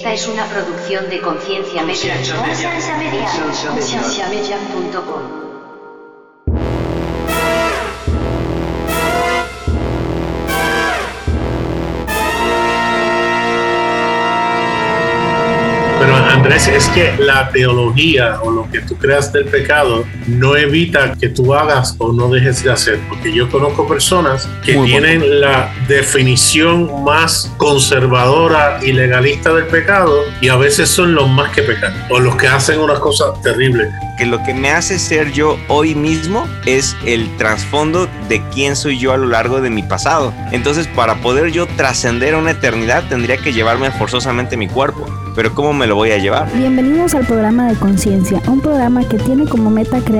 Esta es una producción de Conciencia Media. Conciencia Media. Concienciamedia.com. Pero Andrés, es que la teología o lo que tú creas del pecado no evita que tú hagas o no dejes de hacer, porque yo conozco personas que Muy bueno. tienen la definición más conservadora y legalista del pecado y a veces son los más que pecan o los que hacen unas cosas terribles. que lo que me hace ser yo hoy mismo es el trasfondo de quién soy yo a lo largo de mi pasado. Entonces, para poder yo trascender a una eternidad, tendría que llevarme forzosamente mi cuerpo. Pero ¿cómo me lo voy a llevar? Bienvenidos al programa de Conciencia, un programa que tiene como meta crear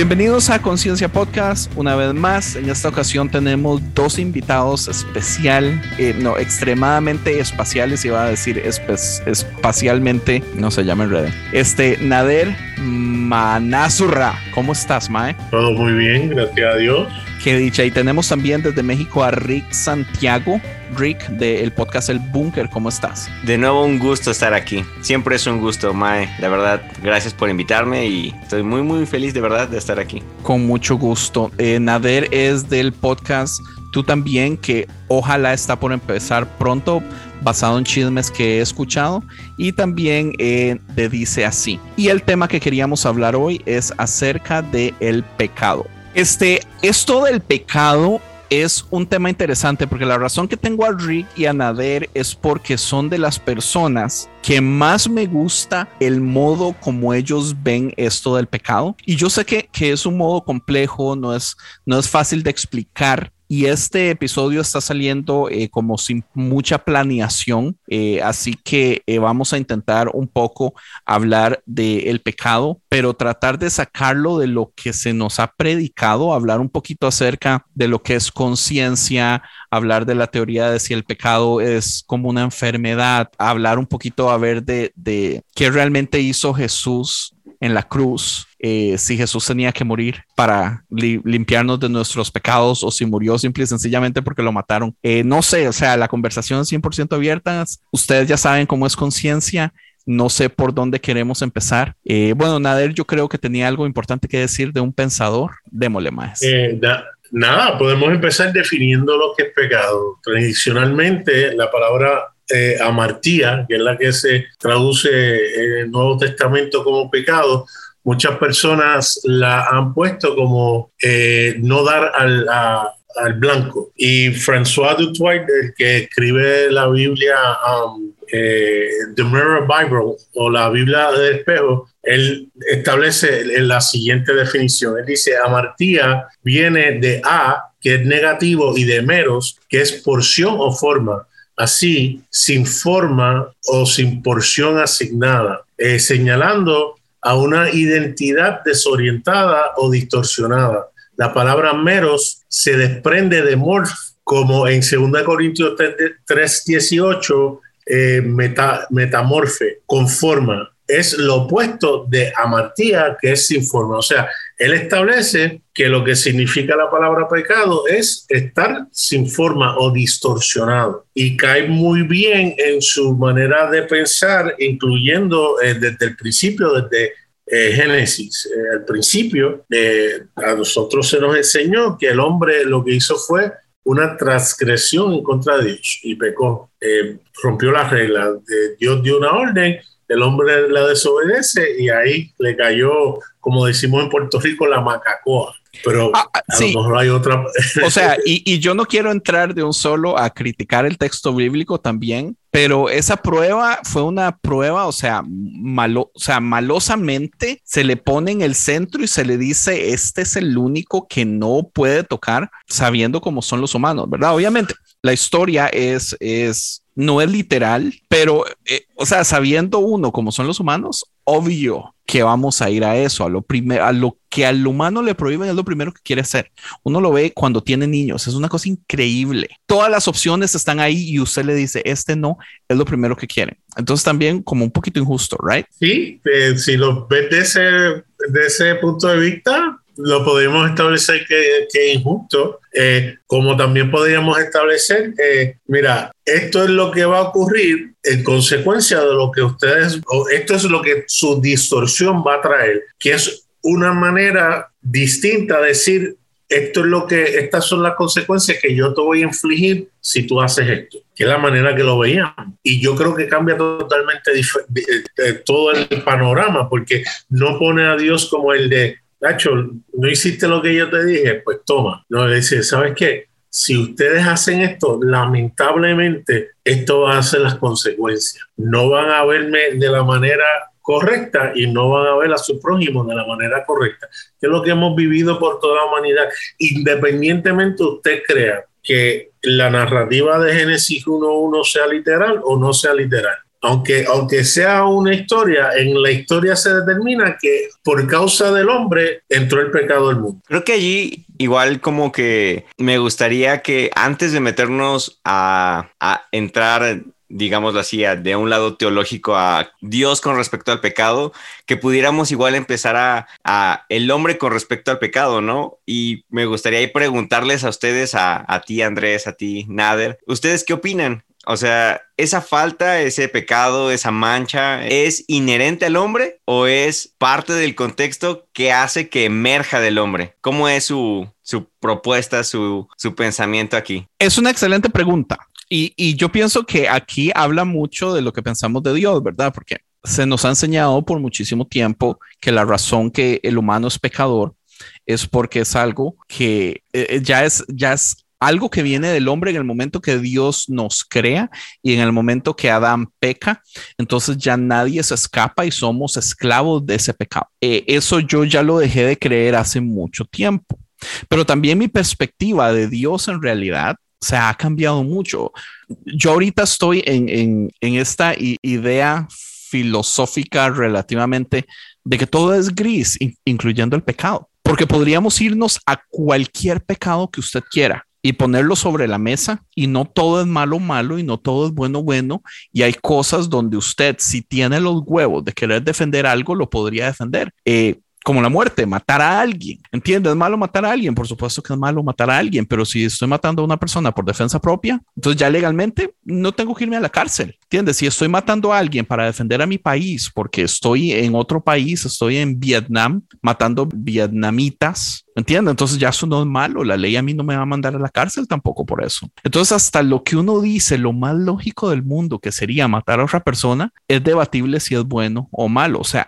Bienvenidos a Conciencia Podcast. Una vez más, en esta ocasión tenemos dos invitados especial, eh, no, extremadamente espaciales, iba a decir espe- espacialmente, no se llama en red. Este, Nader Manazurra. ¿Cómo estás, Mae? Todo muy bien, gracias a Dios. Qué dicha. Y tenemos también desde México a Rick Santiago. Rick, del podcast El Búnker. ¿Cómo estás? De nuevo un gusto estar aquí. Siempre es un gusto, Mae. La verdad, gracias por invitarme y estoy muy muy feliz de verdad de estar aquí. Con mucho gusto. Eh, Nader es del podcast Tú también, que ojalá está por empezar pronto, basado en chismes que he escuchado. Y también eh, de Dice Así. Y el tema que queríamos hablar hoy es acerca del el pecado. Este, esto del pecado es un tema interesante porque la razón que tengo a Rick y a Nader es porque son de las personas que más me gusta el modo como ellos ven esto del pecado. Y yo sé que, que es un modo complejo, no es, no es fácil de explicar. Y este episodio está saliendo eh, como sin mucha planeación, eh, así que eh, vamos a intentar un poco hablar del pecado, pero tratar de sacarlo de lo que se nos ha predicado, hablar un poquito acerca de lo que es conciencia, hablar de la teoría de si el pecado es como una enfermedad, hablar un poquito a ver de, de qué realmente hizo Jesús en la cruz, eh, si Jesús tenía que morir para li- limpiarnos de nuestros pecados o si murió simple y sencillamente porque lo mataron. Eh, no sé, o sea, la conversación es 100% abierta. Ustedes ya saben cómo es conciencia. No sé por dónde queremos empezar. Eh, bueno, Nader, yo creo que tenía algo importante que decir de un pensador. Démosle más. Eh, na- nada, podemos empezar definiendo lo que es pecado. Tradicionalmente, la palabra eh, amartía, que es la que se traduce en el Nuevo Testamento como pecado, muchas personas la han puesto como eh, no dar al, blanco. Y François Dutoit, el que escribe la Biblia, um, eh, The Mirror Bible o la Biblia del espejo, él establece la siguiente definición. Él dice, amartía viene de a, que es negativo, y de meros, que es porción o forma. Así, sin forma o sin porción asignada, eh, señalando a una identidad desorientada o distorsionada. La palabra meros se desprende de morph, como en 2 Corintios 3:18, eh, meta- metamorfe, con forma. Es lo opuesto de amartía, que es sin forma. O sea, él establece que lo que significa la palabra pecado es estar sin forma o distorsionado. Y cae muy bien en su manera de pensar, incluyendo eh, desde el principio, desde eh, Génesis. Eh, al principio, eh, a nosotros se nos enseñó que el hombre lo que hizo fue una transgresión en contra de Dios y pecó, eh, rompió las reglas. Dios dio una orden, el hombre la desobedece y ahí le cayó, como decimos en Puerto Rico, la macacoa. Pero ah, ah, a lo mejor hay otra. O sea, y, y, yo no quiero entrar de un solo a criticar el texto bíblico también, pero esa prueba fue una prueba, o sea, malo, o sea, malosamente se le pone en el centro y se le dice, este es el único que no puede tocar sabiendo cómo son los humanos, ¿verdad? Obviamente, la historia es, es, no es literal, pero, eh, o sea, sabiendo uno cómo son los humanos, obvio que vamos a ir a eso, a lo primero, a lo que al humano le prohíben es lo primero que quiere hacer. Uno lo ve cuando tiene niños, es una cosa increíble. Todas las opciones están ahí y usted le dice, este no, es lo primero que quiere. Entonces también como un poquito injusto, ¿right? Sí, eh, si lo ves de ese, de ese punto de vista, lo podríamos establecer que, es injusto, eh, como también podríamos establecer, eh, mira, esto es lo que va a ocurrir en consecuencia de lo que ustedes, o esto es lo que su distorsión va a traer, que es una manera distinta de decir, esto es lo que, estas son las consecuencias que yo te voy a infligir si tú haces esto, que es la manera que lo veían. Y yo creo que cambia totalmente todo el panorama, porque no pone a Dios como el de, Nacho, no hiciste lo que yo te dije, pues toma. No, le dice, ¿sabes qué? Si ustedes hacen esto, lamentablemente esto va a ser las consecuencias. No van a verme de la manera correcta y no van a ver a su prójimo de la manera correcta, que es lo que hemos vivido por toda la humanidad, independientemente usted crea que la narrativa de Génesis 1.1 sea literal o no sea literal aunque, aunque sea una historia, en la historia se determina que por causa del hombre entró el pecado al mundo. Creo que allí igual como que me gustaría que antes de meternos a, a entrar digámoslo así, de un lado teológico a Dios con respecto al pecado, que pudiéramos igual empezar a, a el hombre con respecto al pecado, ¿no? Y me gustaría preguntarles a ustedes, a, a ti Andrés, a ti Nader, ¿ustedes qué opinan? O sea, ¿esa falta, ese pecado, esa mancha, es inherente al hombre o es parte del contexto que hace que emerja del hombre? ¿Cómo es su, propuesta, su, pensamiento aquí? Es una excelente pregunta. Y, y yo pienso que aquí habla mucho de lo que pensamos de Dios, ¿verdad? Porque se nos ha enseñado por muchísimo tiempo que la razón que el humano es pecador es porque es algo que eh, ya es, ya es algo que viene del hombre en el momento que Dios nos crea y en el momento que Adán peca, entonces ya nadie se escapa y somos esclavos de ese pecado. Eh, eso yo ya lo dejé de creer hace mucho tiempo, pero también mi perspectiva de Dios en realidad se ha cambiado mucho. Yo ahorita estoy en, esta idea filosófica relativamente de que todo es gris, incluyendo el pecado, porque podríamos irnos a cualquier pecado que usted quiera y ponerlo sobre la mesa y no todo es malo malo y no todo es bueno bueno y hay cosas donde usted si tiene los huevos de querer defender algo lo podría defender. Eh, como la muerte, matar a alguien. ¿Entiendes? Es malo matar a alguien, por supuesto que es malo matar a alguien, pero si estoy matando a una persona por defensa propia, entonces ya legalmente no tengo que irme a la cárcel. ¿Entiendes? Si estoy matando a alguien para defender a mi país, porque estoy en otro país, estoy en Vietnam matando vietnamitas, ¿entiendes? Entonces ya eso no es malo, la ley a mí no me va a mandar a la cárcel tampoco por eso. Entonces hasta lo que uno dice, lo más lógico del mundo, que sería matar a otra persona, es debatible si es bueno o malo. O sea,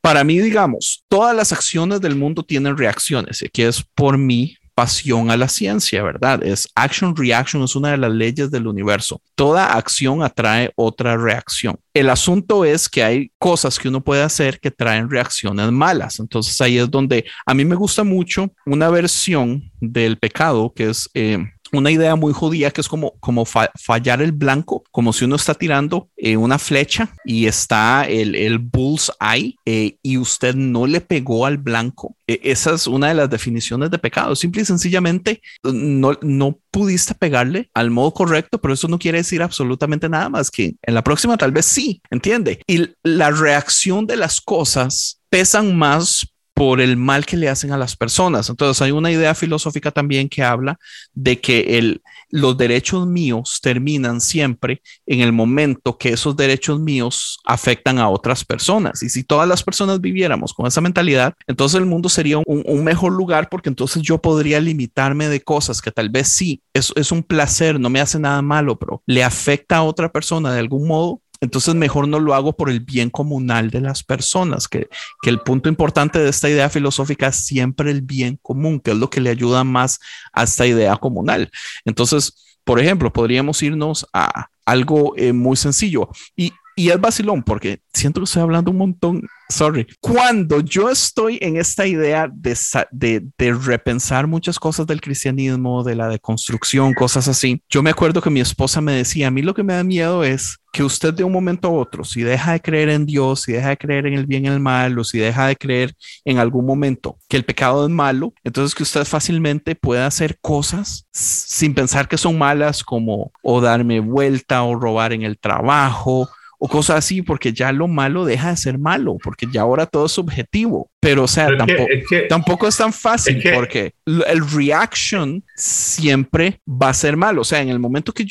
para mí, digamos, todas las acciones del mundo tienen reacciones, y que es por mí pasión a la ciencia, ¿verdad? Es action reaction, es una de las leyes del universo. Toda acción atrae otra reacción. El asunto es que hay cosas que uno puede hacer que traen reacciones malas. Entonces ahí es donde a mí me gusta mucho una versión del pecado que es... Eh, una idea muy judía que es como, como fallar el blanco, como si uno está tirando eh, una flecha y está el, el bull's eye eh, y usted no le pegó al blanco. E, esa es una de las definiciones de pecado. Simple y sencillamente no, no pudiste pegarle al modo correcto, pero eso no quiere decir absolutamente nada más que en la próxima tal vez sí, ¿entiende? Y la reacción de las cosas pesan más por el mal que le hacen a las personas. Entonces hay una idea filosófica también que habla de que el, los derechos míos terminan siempre en el momento que esos derechos míos afectan a otras personas. Y si todas las personas viviéramos con esa mentalidad, entonces el mundo sería un, mejor lugar porque entonces yo podría limitarme de cosas que tal vez sí, es, es un placer, no me hace nada malo, pero le afecta a otra persona de algún modo entonces mejor no lo hago por el bien comunal de las personas, que, que el punto importante de esta idea filosófica es siempre el bien común, que es lo que le ayuda más a esta idea comunal. Entonces, por ejemplo, podríamos irnos a algo eh, muy sencillo y, y es vacilón porque siento que estoy hablando un montón sorry. Cuando yo estoy en esta idea de, de, de, repensar muchas cosas del cristianismo, de la deconstrucción, cosas así, yo me acuerdo que mi esposa me decía, a mí lo que me da miedo es que usted de un momento a otro, si deja de creer en Dios, si deja de creer en el bien y el mal, o si deja de creer en algún momento que el pecado es malo, entonces que usted fácilmente pueda hacer cosas sin pensar que son malas como o darme vuelta o robar en el trabajo o cosas así, porque ya lo malo deja de ser malo, porque ya ahora todo es subjetivo. Pero, o sea, tampoco, es tampoco es tan fácil, porque el reaction siempre va a ser malo. O sea, en el momento que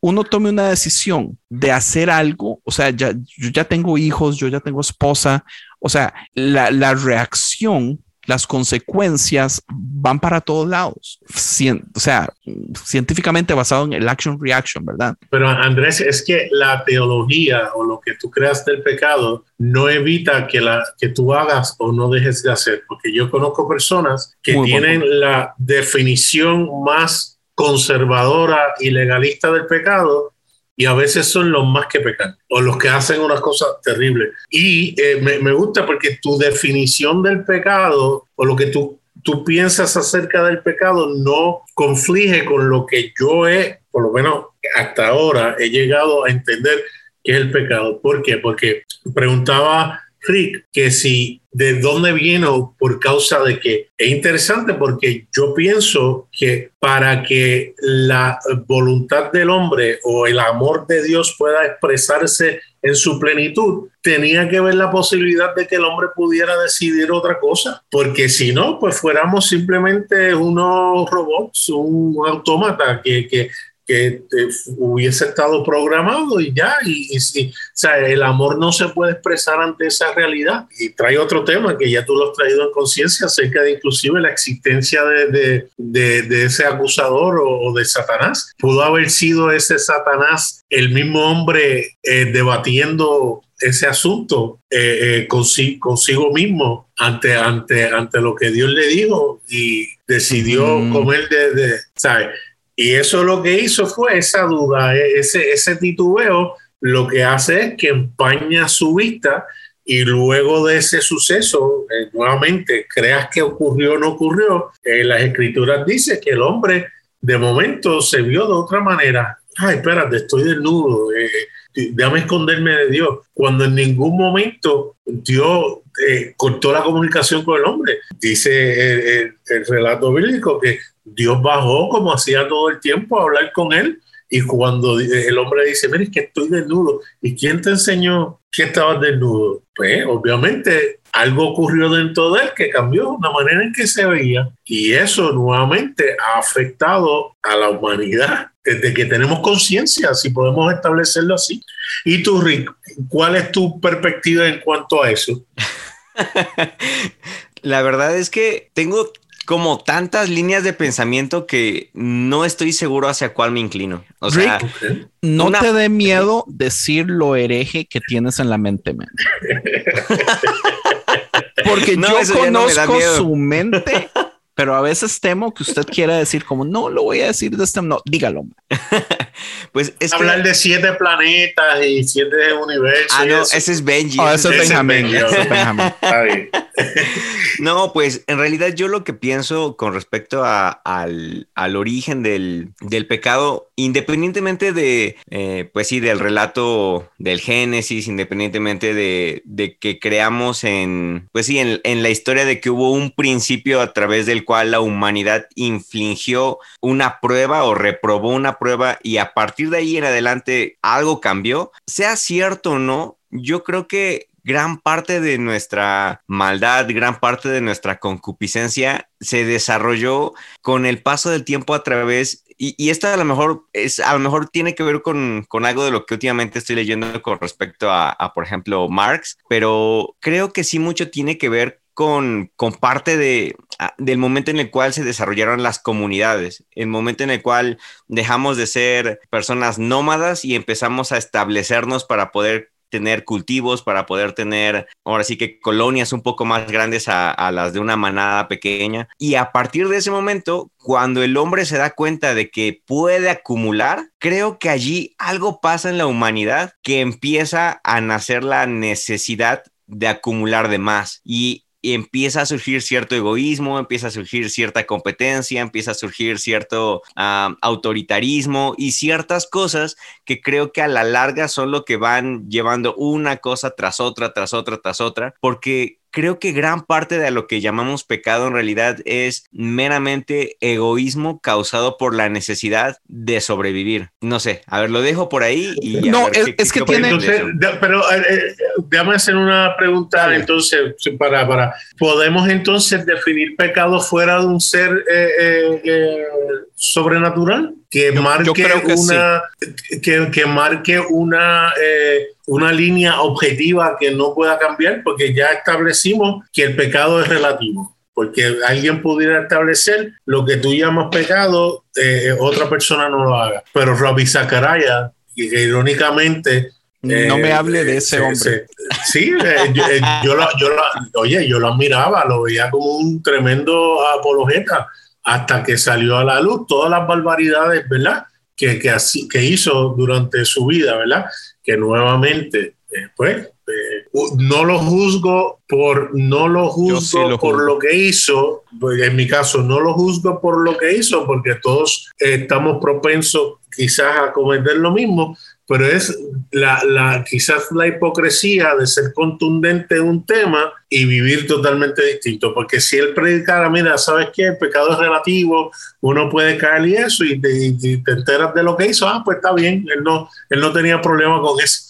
uno tome una decisión de hacer algo, o sea, ya, yo ya tengo hijos, yo ya tengo esposa, o sea, la, la reacción las consecuencias van para todos lados. o sea, científicamente basado en el action reaction, ¿verdad? Pero Andrés, es que la teología o lo que tú creas del pecado no evita que, la, que tú hagas o no dejes de hacer, porque yo conozco personas que tienen la definición más conservadora y legalista del pecado y a veces son los más que pecan o los que hacen unas cosas terribles. Y eh, me, me, gusta porque tu definición del pecado o lo que tú, tú piensas acerca del pecado no conflige con lo que yo he, por lo menos hasta ahora, he llegado a entender que es el pecado. ¿Por qué? Porque preguntaba Que si de dónde viene por causa de que es interesante porque yo pienso que para que la voluntad del hombre o el amor de Dios pueda expresarse en su plenitud, tenía que ver la posibilidad de que el hombre pudiera decidir otra cosa, porque si no, pues fuéramos simplemente unos robots, un autómata que que eh, hubiese estado programado y ya, y, si, o sea, el amor no se puede expresar ante esa realidad. Y trae otro tema que ya tú lo has traído en conciencia acerca de inclusive la existencia de, de, de, ese acusador o, de Satanás. Pudo haber sido ese Satanás el mismo hombre eh, debatiendo ese asunto eh, consigo, consigo, mismo ante, ante, ante lo que Dios le dijo y decidió comer de, de ¿sabes? Y eso lo que hizo fue esa duda, e, ese, ese titubeo, lo que hace es que empaña su vista y luego de ese suceso, eh, nuevamente, creas que ocurrió o no ocurrió, eh, las escrituras dice que el hombre de momento se vio de otra manera. Ay, espérate, estoy desnudo, eh, déjame esconderme de Dios. Cuando en ningún momento Dios cortó la comunicación con el hombre. Dice el, el relato bíblico que Dios bajó como hacía todo el tiempo a hablar con él. Y cuando el hombre dice, mire, es que estoy desnudo. ¿Y quién te enseñó que estabas desnudo? Pues obviamente algo ocurrió dentro de él que cambió la manera en que se veía. Y eso nuevamente ha afectado a la humanidad desde que tenemos conciencia, si podemos establecerlo así. Y tú, Rick, ¿cuál es tu perspectiva en cuanto a eso? la verdad es que tengo como tantas líneas de pensamiento que no estoy seguro hacia cuál me inclino. O sea, no te dé miedo decir lo hereje que tienes en la mente, man. Porque yo conozco su mente pero a veces temo que usted quiera decir como, no, lo voy a decir de este, no, dígalo. pues es Hablar de siete planetas y siete universos. Ah, no, ese es Benji. Oh, ese, es Benjamin. no, pues en realidad yo lo que pienso con respecto a, al, al, origen del, del, pecado, independientemente de, eh, pues sí, del relato del Génesis, independientemente de, de que creamos en, pues sí, en, en la historia de que hubo un principio a través del cual la humanidad infligió una prueba o reprobó una prueba y a partir de ahí en adelante algo cambió, sea cierto o no, yo creo que gran parte de nuestra maldad, gran parte de nuestra concupiscencia se desarrolló con el paso del tiempo a través y, y esta a lo mejor es a lo mejor tiene que ver con, con algo de lo que últimamente estoy leyendo con respecto a, a, por ejemplo Marx pero creo que sí mucho tiene que ver con, con parte de, del momento en el cual se desarrollaron las comunidades, el momento en el cual dejamos de ser personas nómadas y empezamos a establecernos para poder tener cultivos, para poder tener ahora sí que colonias un poco más grandes a, a, las de una manada pequeña. Y a partir de ese momento, cuando el hombre se da cuenta de que puede acumular, creo que allí algo pasa en la humanidad que empieza a nacer la necesidad de acumular de más. Y y empieza a surgir cierto egoísmo, empieza a surgir cierta competencia, empieza a surgir cierto uh, autoritarismo y ciertas cosas que creo que a la larga son lo que van llevando una cosa tras otra, tras otra, tras otra, porque creo que gran parte de lo que llamamos pecado en realidad es meramente egoísmo causado por la necesidad de sobrevivir. No sé, a ver, lo dejo por ahí y no, es, qué, es, que tiene. Entonces, pero eh, déjame hacer una pregunta. Entonces, para, para, ¿podemos entonces definir pecado fuera de un ser eh, eh, eh sobrenatural? Que yo, marque yo que una, sí. que, que, marque una eh, una línea objetiva que no pueda cambiar, porque ya establecimos que el pecado es relativo. Porque alguien pudiera establecer lo que tú llamas pecado, eh, otra persona no lo haga. Pero Rabbi Zachariah, que irónicamente no eh, me hable de ese hombre. Sí, eh, yo, eh, yo, lo, yo lo, oye, yo lo admiraba, lo veía como un tremendo apologeta hasta que salió a la luz todas las barbaridades, ¿verdad? Que, que, así, que hizo durante su vida, ¿verdad? Que nuevamente, eh, pues, eh, no lo juzgo por, no lo juzgo sí lo por juzgo. lo que hizo, pues, en mi caso, no lo juzgo por lo que hizo, porque todos eh, estamos propensos quizás a cometer lo mismo, pero es la, la, quizás la hipocresía de ser contundente en un tema y vivir totalmente distinto, porque si él predicara, mira, ¿sabes qué? El pecado es relativo, uno puede caer y eso, y te, y te enteras de lo que hizo, ah, pues está bien, él no, él no tenía problema con eso.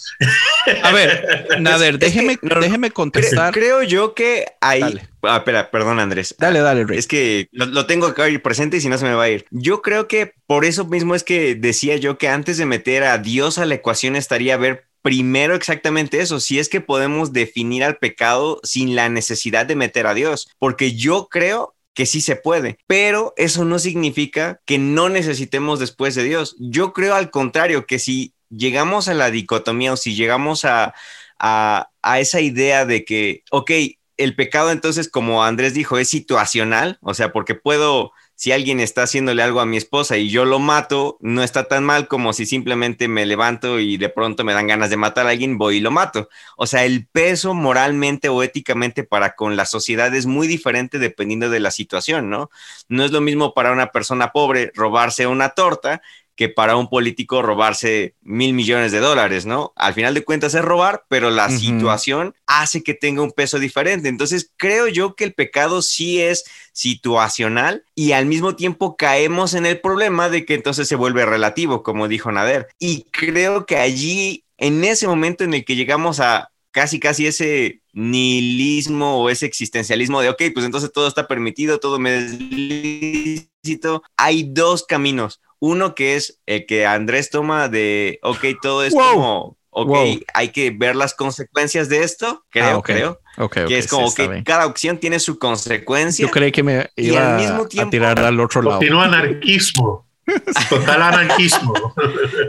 A ver, Nader, déjeme, no, déjeme contestar. Creo, creo yo que ahí... Dale. Ah, espera, perdón, Andrés. Dale, dale, Rey. Es que lo, lo, tengo acá presente y si no se me va a ir. Yo creo que por eso mismo es que decía yo que antes de meter a Dios a la ecuación estaría ver primero exactamente eso, si es que podemos definir al pecado sin la necesidad de meter a Dios, porque yo creo que sí se puede, pero eso no significa que no necesitemos después de Dios. Yo creo al contrario, que si llegamos a la dicotomía o si llegamos a, a, a esa idea de que, ok, el pecado entonces, como Andrés dijo, es situacional, o sea, porque puedo, si alguien está haciéndole algo a mi esposa y yo lo mato, no está tan mal como si simplemente me levanto y de pronto me dan ganas de matar a alguien, voy y lo mato. O sea, el peso moralmente o éticamente para con la sociedad es muy diferente dependiendo de la situación, ¿no? No es lo mismo para una persona pobre robarse una torta que para un político robarse mil millones de dólares, ¿no? Al final de cuentas es robar, pero la uh -huh. situación hace que tenga un peso diferente. Entonces, creo yo que el pecado sí es situacional y al mismo tiempo caemos en el problema de que entonces se vuelve relativo, como dijo Nader. Y creo que allí, en ese momento en el que llegamos a casi, casi ese nihilismo o ese existencialismo de, ok, pues entonces todo está permitido, todo me es lícito, hay dos caminos uno que es el que Andrés toma de, ok, todo es wow. como, ok, wow. hay que ver las consecuencias de esto, creo, ah, okay. creo. Okay, okay, que es como sí, que cada opción tiene su consecuencia. Yo creí que me iba y al mismo tiempo, a tirar al otro lado. Continúa anarquismo. Total anarquismo.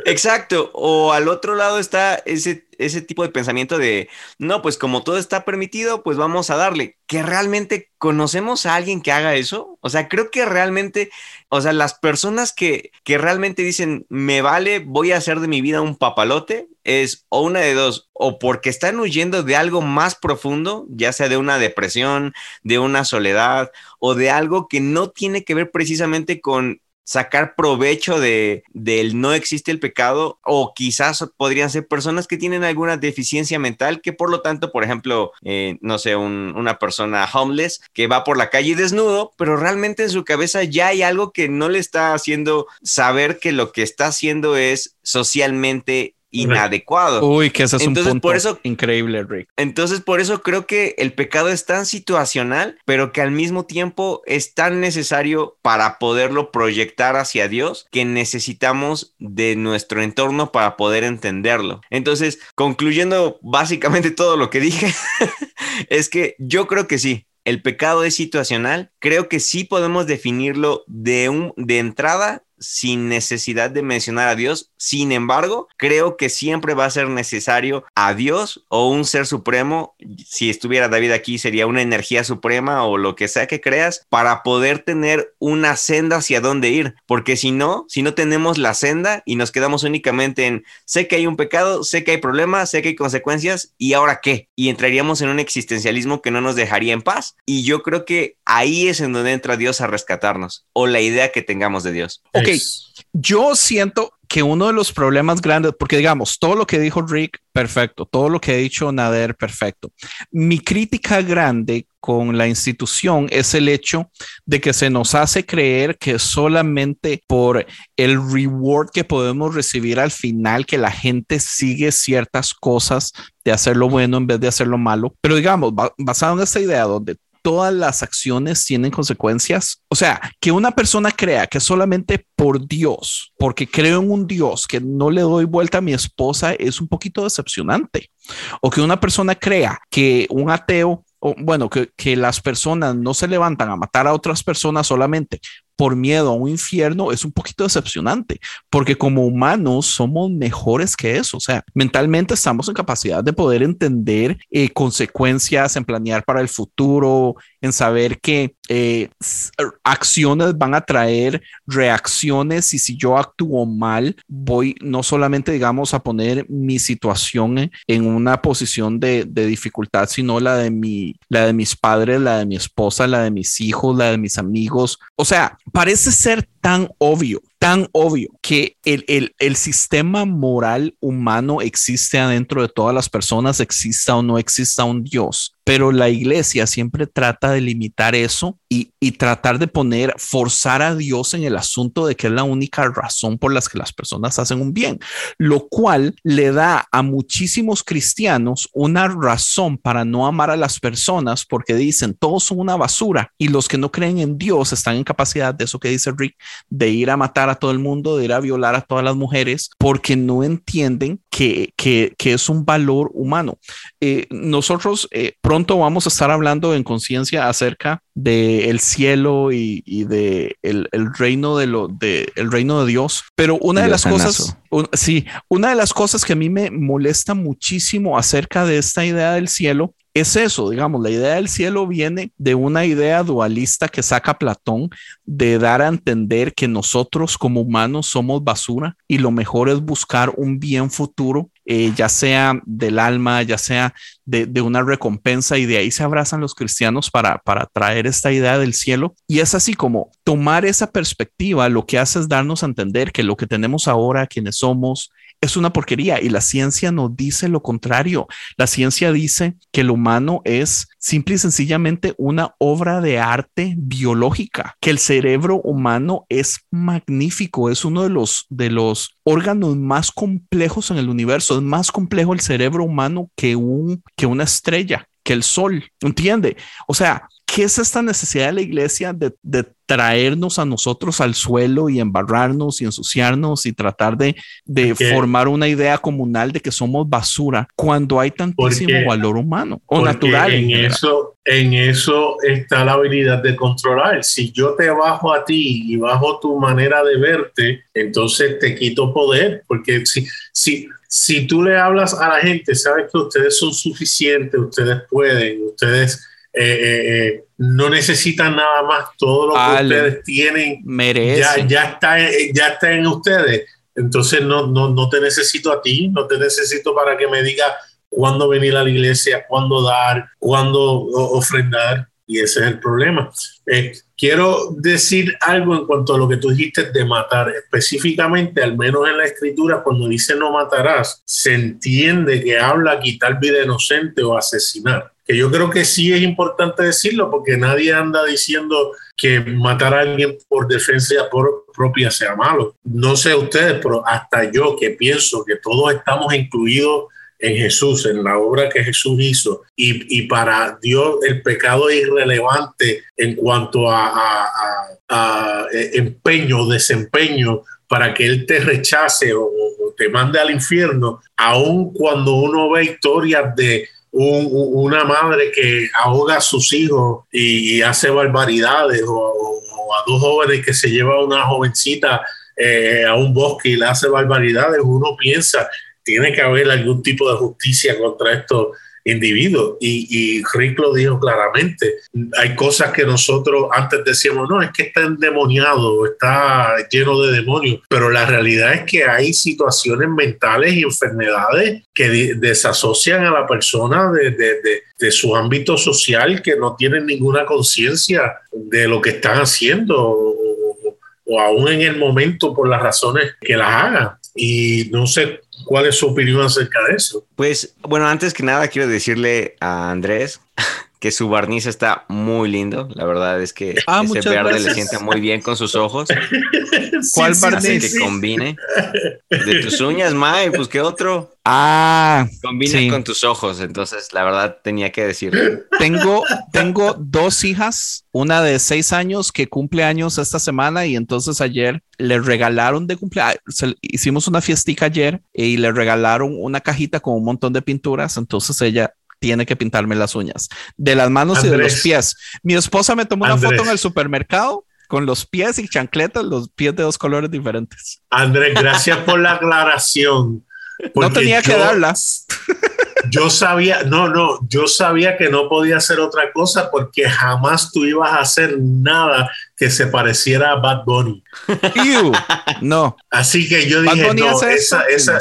Exacto. O al otro lado está ese, ese tipo de pensamiento de, no, pues como todo está permitido, pues vamos a darle. ¿Que realmente conocemos a alguien que haga eso? O sea, creo que realmente, o sea, las personas que, que realmente dicen, me vale, voy a hacer de mi vida un papalote, es o una de dos, o porque están huyendo de algo más profundo, ya sea de una depresión, de una soledad, o de algo que no tiene que ver precisamente con sacar provecho de del no existe el pecado o quizás podrían ser personas que tienen alguna deficiencia mental que por lo tanto por ejemplo eh, no sé un, una persona homeless que va por la calle desnudo pero realmente en su cabeza ya hay algo que no le está haciendo saber que lo que está haciendo es socialmente inadecuado. Uy, que ese es un punto por eso, increíble, Rick. Entonces, por eso creo que el pecado es tan situacional, pero que al mismo tiempo es tan necesario para poderlo proyectar hacia Dios que necesitamos de nuestro entorno para poder entenderlo. Entonces, concluyendo básicamente todo lo que dije, es que yo creo que sí, el pecado es situacional, creo que sí podemos definirlo de, un, de entrada sin necesidad de mencionar a Dios. Sin embargo, creo que siempre va a ser necesario a Dios o un ser supremo. Si estuviera David aquí, sería una energía suprema o lo que sea que creas para poder tener una senda hacia dónde ir. Porque si no, si no tenemos la senda y nos quedamos únicamente en sé que hay un pecado, sé que hay problemas, sé que hay consecuencias y ahora qué? Y entraríamos en un existencialismo que no nos dejaría en paz. Y yo creo que ahí es en donde entra Dios a rescatarnos o la idea que tengamos de Dios. Ok, yo siento que uno de los problemas grandes, porque digamos, todo lo que dijo Rick, perfecto, todo lo que ha dicho Nader, perfecto. Mi crítica grande con la institución es el hecho de que se nos hace creer que solamente por el reward que podemos recibir al final, que la gente sigue ciertas cosas de hacer lo bueno en vez de hacer lo malo. Pero digamos, basado en esta idea donde todas las acciones tienen consecuencias. O sea, que una persona crea que solamente por Dios, porque creo en un Dios que no le doy vuelta a mi esposa, es un poquito decepcionante. O que una persona crea que un ateo o, bueno, que, que, las personas no se levantan a matar a otras personas solamente por miedo a un infierno es un poquito decepcionante, porque como humanos somos mejores que eso. O sea, mentalmente estamos en capacidad de poder entender eh, consecuencias, en planear para el futuro, en saber que eh, acciones van a traer reacciones y si yo actúo mal, voy no solamente, digamos, a poner mi situación en una posición de, de dificultad, sino la de, mi, la de mis padres, la de mi esposa, la de mis hijos, la de mis amigos. O sea, parece ser tan obvio, tan obvio que el, el, el, sistema moral humano existe adentro de todas las personas, exista o no exista un Dios. Pero la iglesia siempre trata de limitar eso y, tratar de poner, forzar a Dios en el asunto de que es la única razón por las que las personas hacen un bien, lo cual le da a muchísimos cristianos una razón para no amar a las personas porque dicen todos son una basura y los que no creen en Dios están en capacidad de eso que dice Rick, de ir a matar a todo el mundo, de ir a violar a todas las mujeres, porque no entienden que, es un valor humano. Eh, nosotros eh, vamos a estar hablando en conciencia acerca del el cielo y, y de el, el, reino de lo de el reino de Dios. Pero una de las cosas, un, sí, una de las cosas que a mí me molesta muchísimo acerca de esta idea del cielo es eso, digamos, la idea del cielo viene de una idea dualista que saca Platón de dar a entender que nosotros como humanos somos basura y lo mejor es buscar un bien futuro, eh, ya sea del alma, ya sea de, de, una recompensa y de ahí se abrazan los cristianos para, para traer esta idea del cielo. Y es así como tomar esa perspectiva, lo que hace es darnos a entender que lo que tenemos ahora, quienes somos, es una porquería y la ciencia nos dice lo contrario. La ciencia dice que el humano es simple y sencillamente una obra de arte biológica, que el cerebro humano es magnífico, es uno de los, de los órganos más complejos en el universo, es más complejo el cerebro humano que, un, que una estrella, que el sol, ¿entiende? O sea, ¿qué es esta necesidad de la iglesia de, de, traernos a nosotros al suelo y embarrarnos y ensuciarnos y tratar de, de formar una idea comunal de que somos basura cuando hay tantísimo porque, valor humano o natural? En, en eso, en eso está la habilidad de controlar. Si yo te bajo a ti y bajo tu manera de verte, entonces te quito poder, porque si, si, si tú le hablas a la gente, sabes que ustedes son suficientes, ustedes pueden, ustedes eh, eh, eh, no necesitan nada más, todo lo que Ale, ustedes tienen ya, ya, está, ya está en ustedes. Entonces no, no, no te necesito a ti, no te necesito para que me diga cuándo venir a la iglesia, cuándo dar, cuándo ofrendar. Y ese es el problema. Eh, quiero decir algo en cuanto a lo que tú dijiste de matar. Específicamente, al menos en la escritura, cuando dice no matarás, se entiende que habla quitar vida inocente o asesinar que yo creo que sí es importante decirlo porque nadie anda diciendo que matar a alguien por defensa por, propia sea malo. No sé ustedes, pero hasta yo que pienso que todos estamos incluidos en Jesús, en la obra que Jesús hizo. Y, para Dios el pecado es irrelevante en cuanto a, a, eh, empeño, desempeño, para que Él te rechace o, te mande al infierno, aun cuando uno ve historias de una madre que ahoga a sus hijos y, hace barbaridades, o, a dos jóvenes que se lleva a una jovencita eh, a un bosque y le hace barbaridades, uno piensa, tiene que haber algún tipo de justicia contra estos individuos. Y, Rick lo dijo claramente, hay cosas que nosotros antes decíamos, no, es que está endemoniado, está lleno de demonios, pero la realidad es que hay situaciones mentales y enfermedades que desasocian a la persona de, de su ámbito social, que no tienen ninguna conciencia de lo que están haciendo o, aún en el momento por las razones que las hagan. Y no sé cuál es su opinión acerca de eso. Pues bueno, antes que nada quiero decirle a Andrés que su barniz está muy lindo. La verdad es que ah, ese verde le siente muy bien con sus ojos. ¿Cuál barniz? que combine. De tus uñas, Mae, pues qué otro. Ah, combina con tus ojos. Entonces, la verdad tenía que decir. Tengo, tengo dos hijas, una de seis años que cumple años esta semana y entonces ayer le regalaron de cumpleaños. Hicimos una fiestica ayer y le regalaron una cajita con un montón de pinturas. Entonces ella tiene que pintarme las uñas de las manos y de los pies. Mi esposa me tomó una foto en el supermercado con los pies y chancletas, los pies de dos colores diferentes. Andrés, gracias por la aclaración. No tenía que darlas. Yo sabía, no, no, yo sabía que no podía hacer otra cosa porque jamás tú ibas a hacer nada que se pareciera a Bad Bunny. no. Así que yo dije, no, esa, esa,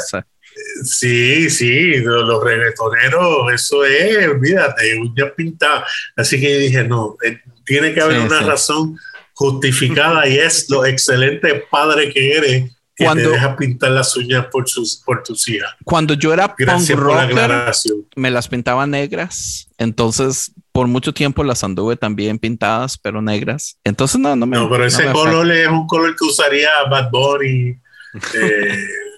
Sí, sí, los reggaetoneros, eso es, olvídate, uñas pintadas. Así que dije, no, eh, tiene que haber una razón justificada y es lo excelente padre que eres que cuando, te deja pintar las uñas por, sus, por tus hijas. Cuando yo era Gracias punk rocker, me las pintaba negras. Entonces, por mucho tiempo las anduve también pintadas, pero negras. Entonces, no, no me No, pero ese color es un color que usaría Bad Bunny. Eh,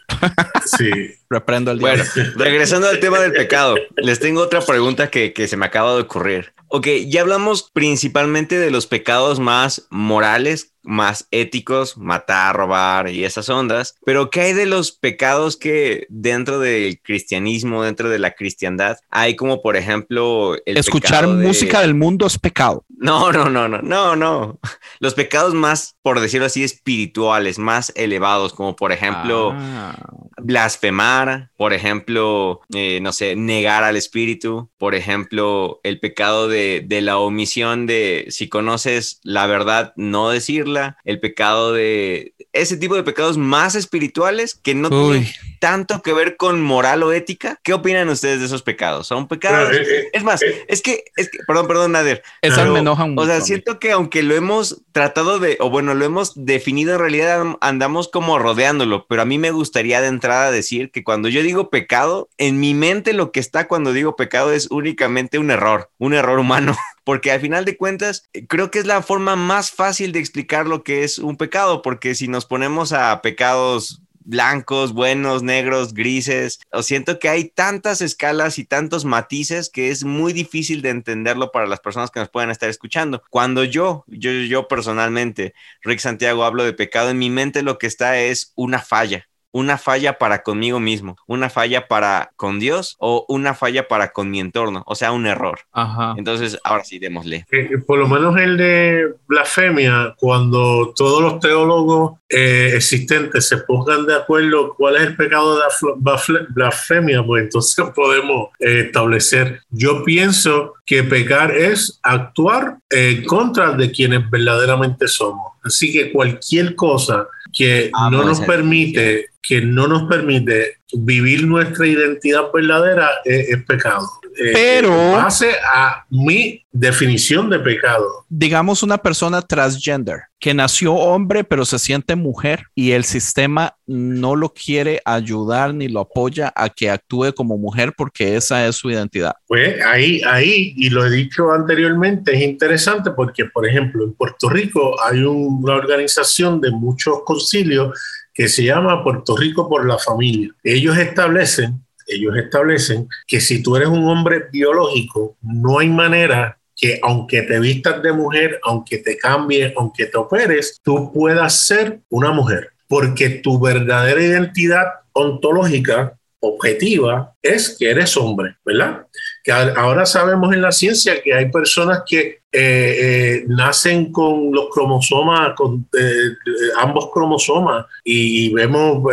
Sí. Reprendo el Bueno, regresando al tema del pecado, les tengo otra pregunta que, que se me acaba de ocurrir. Ok, ya hablamos principalmente de los pecados más morales, más éticos, matar, robar y esas ondas, pero ¿qué hay de los pecados que dentro del cristianismo, dentro de la cristiandad, hay como por ejemplo el escuchar música del mundo es pecado? No, no, no, no, no, no. Los pecados más, por decirlo así, espirituales, más elevados, como por ejemplo ah. blasfemar, por ejemplo, eh, no sé, negar al espíritu, por ejemplo, el pecado de de, la omisión de si conoces la verdad, no decirla, el pecado de ese tipo de pecados más espirituales que no tienen tanto que ver con moral o ética. ¿Qué opinan ustedes de esos pecados? ¿Son pecados? Eh, eh, es más, eh, es, que, es que, perdón, perdón, Nader. Eso me enoja mucho. O sea, siento que aunque lo hemos tratado de, o bueno, lo hemos definido en realidad, andamos como rodeándolo, pero a mí me gustaría de entrada decir que cuando yo digo pecado, en mi mente lo que está cuando digo pecado es únicamente un error, un error humano porque al final de cuentas creo que es la forma más fácil de explicar lo que es un pecado, porque si nos ponemos a pecados blancos, buenos, negros, grises. O siento que hay tantas escalas y tantos matices que es muy difícil de entenderlo para las personas que nos puedan estar escuchando. Cuando yo, yo, yo personalmente, Rick Santiago, hablo de pecado, en mi mente lo que está es una falla una falla para conmigo mismo, una falla para con Dios o una falla para con mi entorno, o sea, un error. Ajá. Entonces, ahora sí, démosle. Eh, por lo menos el de blasfemia, cuando todos los teólogos eh, existentes se pongan de acuerdo cuál es el pecado de blasfemia, pues entonces podemos eh, establecer. Yo pienso que pecar es actuar en contra de quienes verdaderamente somos. Así que cualquier cosa que ah, no nos permite que no nos permite vivir nuestra identidad verdadera es, es pecado. Eh, Pero- en base a mi definición de pecado. digamos una persona transgender que nació hombre pero se siente mujer y el sistema no lo quiere ayudar ni lo apoya a que actúe como mujer porque esa es su identidad. Pues ahí, ahí, y lo he dicho anteriormente, es interesante porque, por ejemplo, en Puerto Rico hay un- una organización de muchos concilios que se llama Puerto Rico por la Familia. Ellos establecen, ellos establecen que si tú eres un hombre biológico, no hay manera que aunque te vistas de mujer, aunque te cambies, aunque te operes, tú puedas ser una mujer, porque tu verdadera identidad ontológica objetiva es que eres hombre, ¿verdad? Ahora sabemos en la ciencia que hay personas que eh, eh, nacen con los cromosomas, con eh, ambos cromosomas, y vemos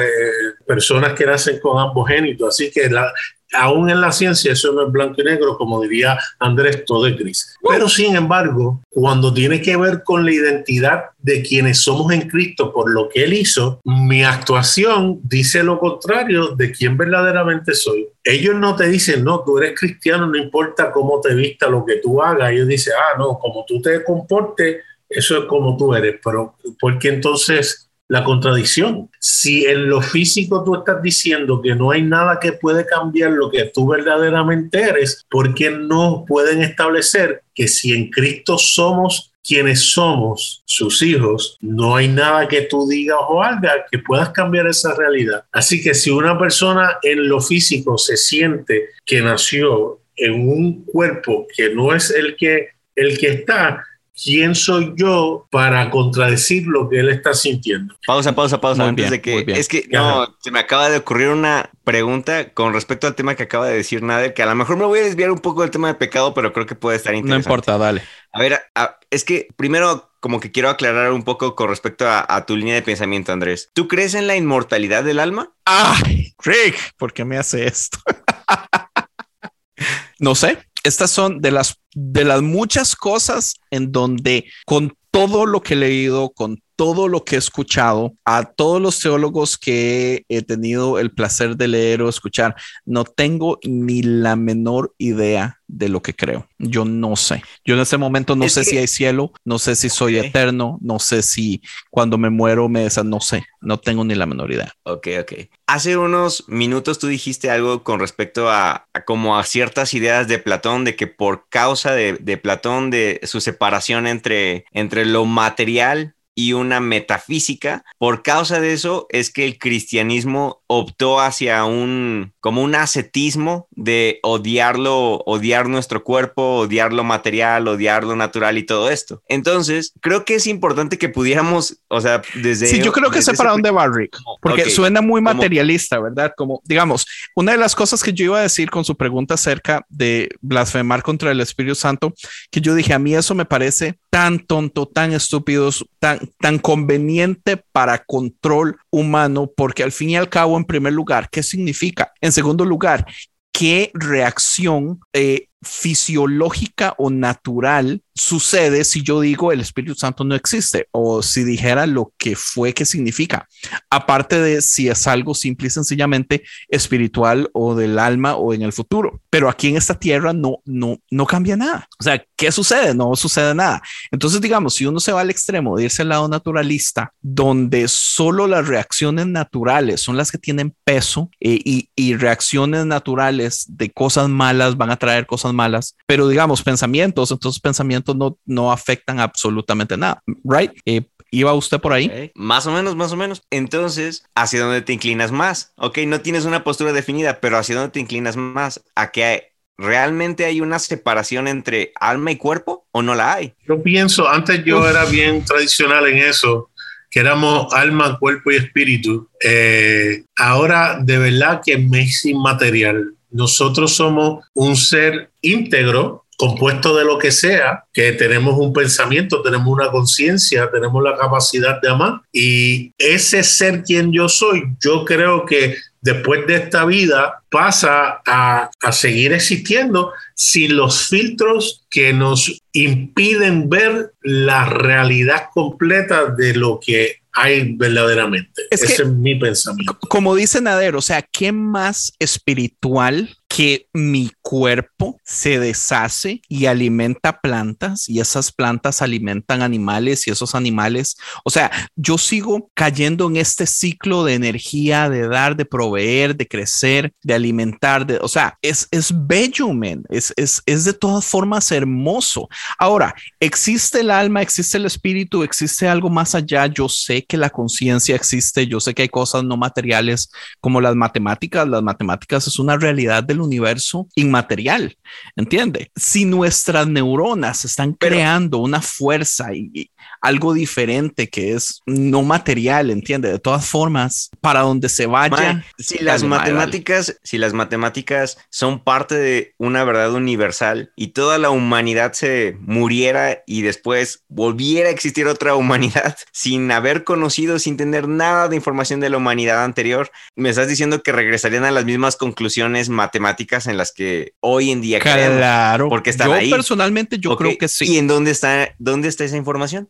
personas que nacen con ambos génitos, así que la, aún en la ciencia eso no es blanco y negro, como diría Andrés, todo es gris. Pero sin embargo, cuando tiene que ver con la identidad de quienes somos en Cristo por lo que Él hizo, mi actuación dice lo contrario de quién verdaderamente soy. Ellos no te dicen, no, tú eres cristiano, no importa cómo te vista, lo que tú hagas. Ellos dicen, ah, no, como tú te comportes, eso es como tú eres. Pero, ¿por qué entonces la contradicción. Si en lo físico tú estás diciendo que no hay nada que puede cambiar lo que tú verdaderamente eres, ¿por qué no pueden establecer que si en Cristo somos quienes somos sus hijos, no hay nada que tú digas o hagas que puedas cambiar esa realidad? Así que si una persona en lo físico se siente que nació en un cuerpo que no es el que, el que está, ¿quién soy yo para contradecir lo que él está sintiendo? Pausa, pausa, pausa. Muy antes bien, de que. Es que no, se me acaba de ocurrir una pregunta con respecto al tema que acaba de decir Nader, que a lo mejor me voy a desviar un poco del tema de pecado, pero creo que puede estar No interesante. importa, dale. A ver, a- es que primero como que quiero aclarar un poco con respecto a, a tu línea de pensamiento, Andrés. ¿Tú crees en la inmortalidad del alma? Ay, Rick, ¿por qué me hace esto? no sé. Estas son de las de las muchas cosas en donde con todo lo que he leído, con todo lo que he escuchado, a todos los teólogos que he tenido el placer de leer o escuchar, no tengo ni la menor idea de lo que creo. Yo no sé. Yo en este momento no Es sé que- si hay cielo, no sé si soy eterno, no sé si cuando me muero me desa, no sé, no tengo ni la menor idea. Ok, ok. Hace unos minutos tú dijiste algo con respecto a, a como a ciertas ideas de Platón, de que por causa de, de Platón, de su separación entre, entre lo material y una metafísica, por causa de eso es que el cristianismo optó hacia un, como un ascetismo de odiarlo, odiar nuestro cuerpo, odiar lo material, odiar lo natural y todo esto. Entonces, creo que es importante que pudiéramos, o sea, desde... Sí, yo creo que sé para dónde va Rick, porque Ok, suena muy materialista, ¿verdad? Como, digamos, una de las cosas que yo iba a decir con su pregunta acerca de blasfemar contra el Espíritu Santo, que yo dije, a mí eso me parece tan tonto, tan estúpido, tan, tan conveniente para control humano, porque al fin y al cabo, en primer lugar, ¿qué significa? En segundo lugar, ¿qué reacción eh, fisiológica o natural sucede si yo digo el Espíritu Santo no existe o si dijera lo que fue que significa, aparte de si es algo simple y sencillamente espiritual o del alma o en el futuro. Pero aquí en esta tierra no, no, no cambia nada. O sea, ¿qué sucede? No sucede nada. Entonces, digamos, si uno se va al extremo de irse al lado naturalista, donde solo las reacciones naturales son las que tienen peso eh, y, y reacciones naturales de cosas malas van a traer cosas malas, pero digamos, pensamientos, entonces pensamientos no, no afectan absolutamente nada, ¿right? Eh, ¿Iba usted por ahí? Ok, Más o menos, más o menos. Entonces, ¿hacia dónde te inclinas más? Ok, no tienes una postura definida, pero ¿hacia dónde te inclinas más? ¿A que hay- realmente hay una separación entre alma y cuerpo o no la hay? Yo pienso, antes yo era bien tradicional en eso, que éramos alma, cuerpo y espíritu. Eh, ahora de verdad que me es inmaterial. Nosotros somos un ser íntegro, compuesto de lo que sea, que tenemos un pensamiento, tenemos una conciencia, tenemos la capacidad de amar. Y ese ser quien yo soy, yo creo que después de esta vida pasa a, seguir existiendo sin los filtros que nos impiden ver la realidad completa de lo que hay verdaderamente. Ese es mi pensamiento. Como dice Nader, o sea, ¿qué más espiritual que mi cuerpo se deshace y alimenta plantas y esas plantas alimentan animales y esos animales, o sea, yo sigo cayendo en este ciclo de energía, de dar, de proveer, de crecer, de alimentar, de, o sea, es, es bello, man. Es, es, es de todas formas hermoso. Ahora, existe el alma, existe el espíritu, existe algo más allá. Yo sé que la conciencia existe, yo sé que hay cosas no materiales como las matemáticas. Las matemáticas es una realidad del universo inmaterial, ¿entiende? Si nuestras neuronas están creando una fuerza y, algo diferente que es no material, ¿entiende? De todas formas, para donde se vaya. si las matemáticas, si las matemáticas son parte de una verdad universal y toda la humanidad se muriera y después volviera a existir otra humanidad sin haber conocido, sin tener nada de información de la humanidad anterior, me estás diciendo que regresarían a las mismas conclusiones matemáticas en las que hoy en día claro, porque están yo personalmente yo creo que sí. ¿Y en dónde está dónde está esa información?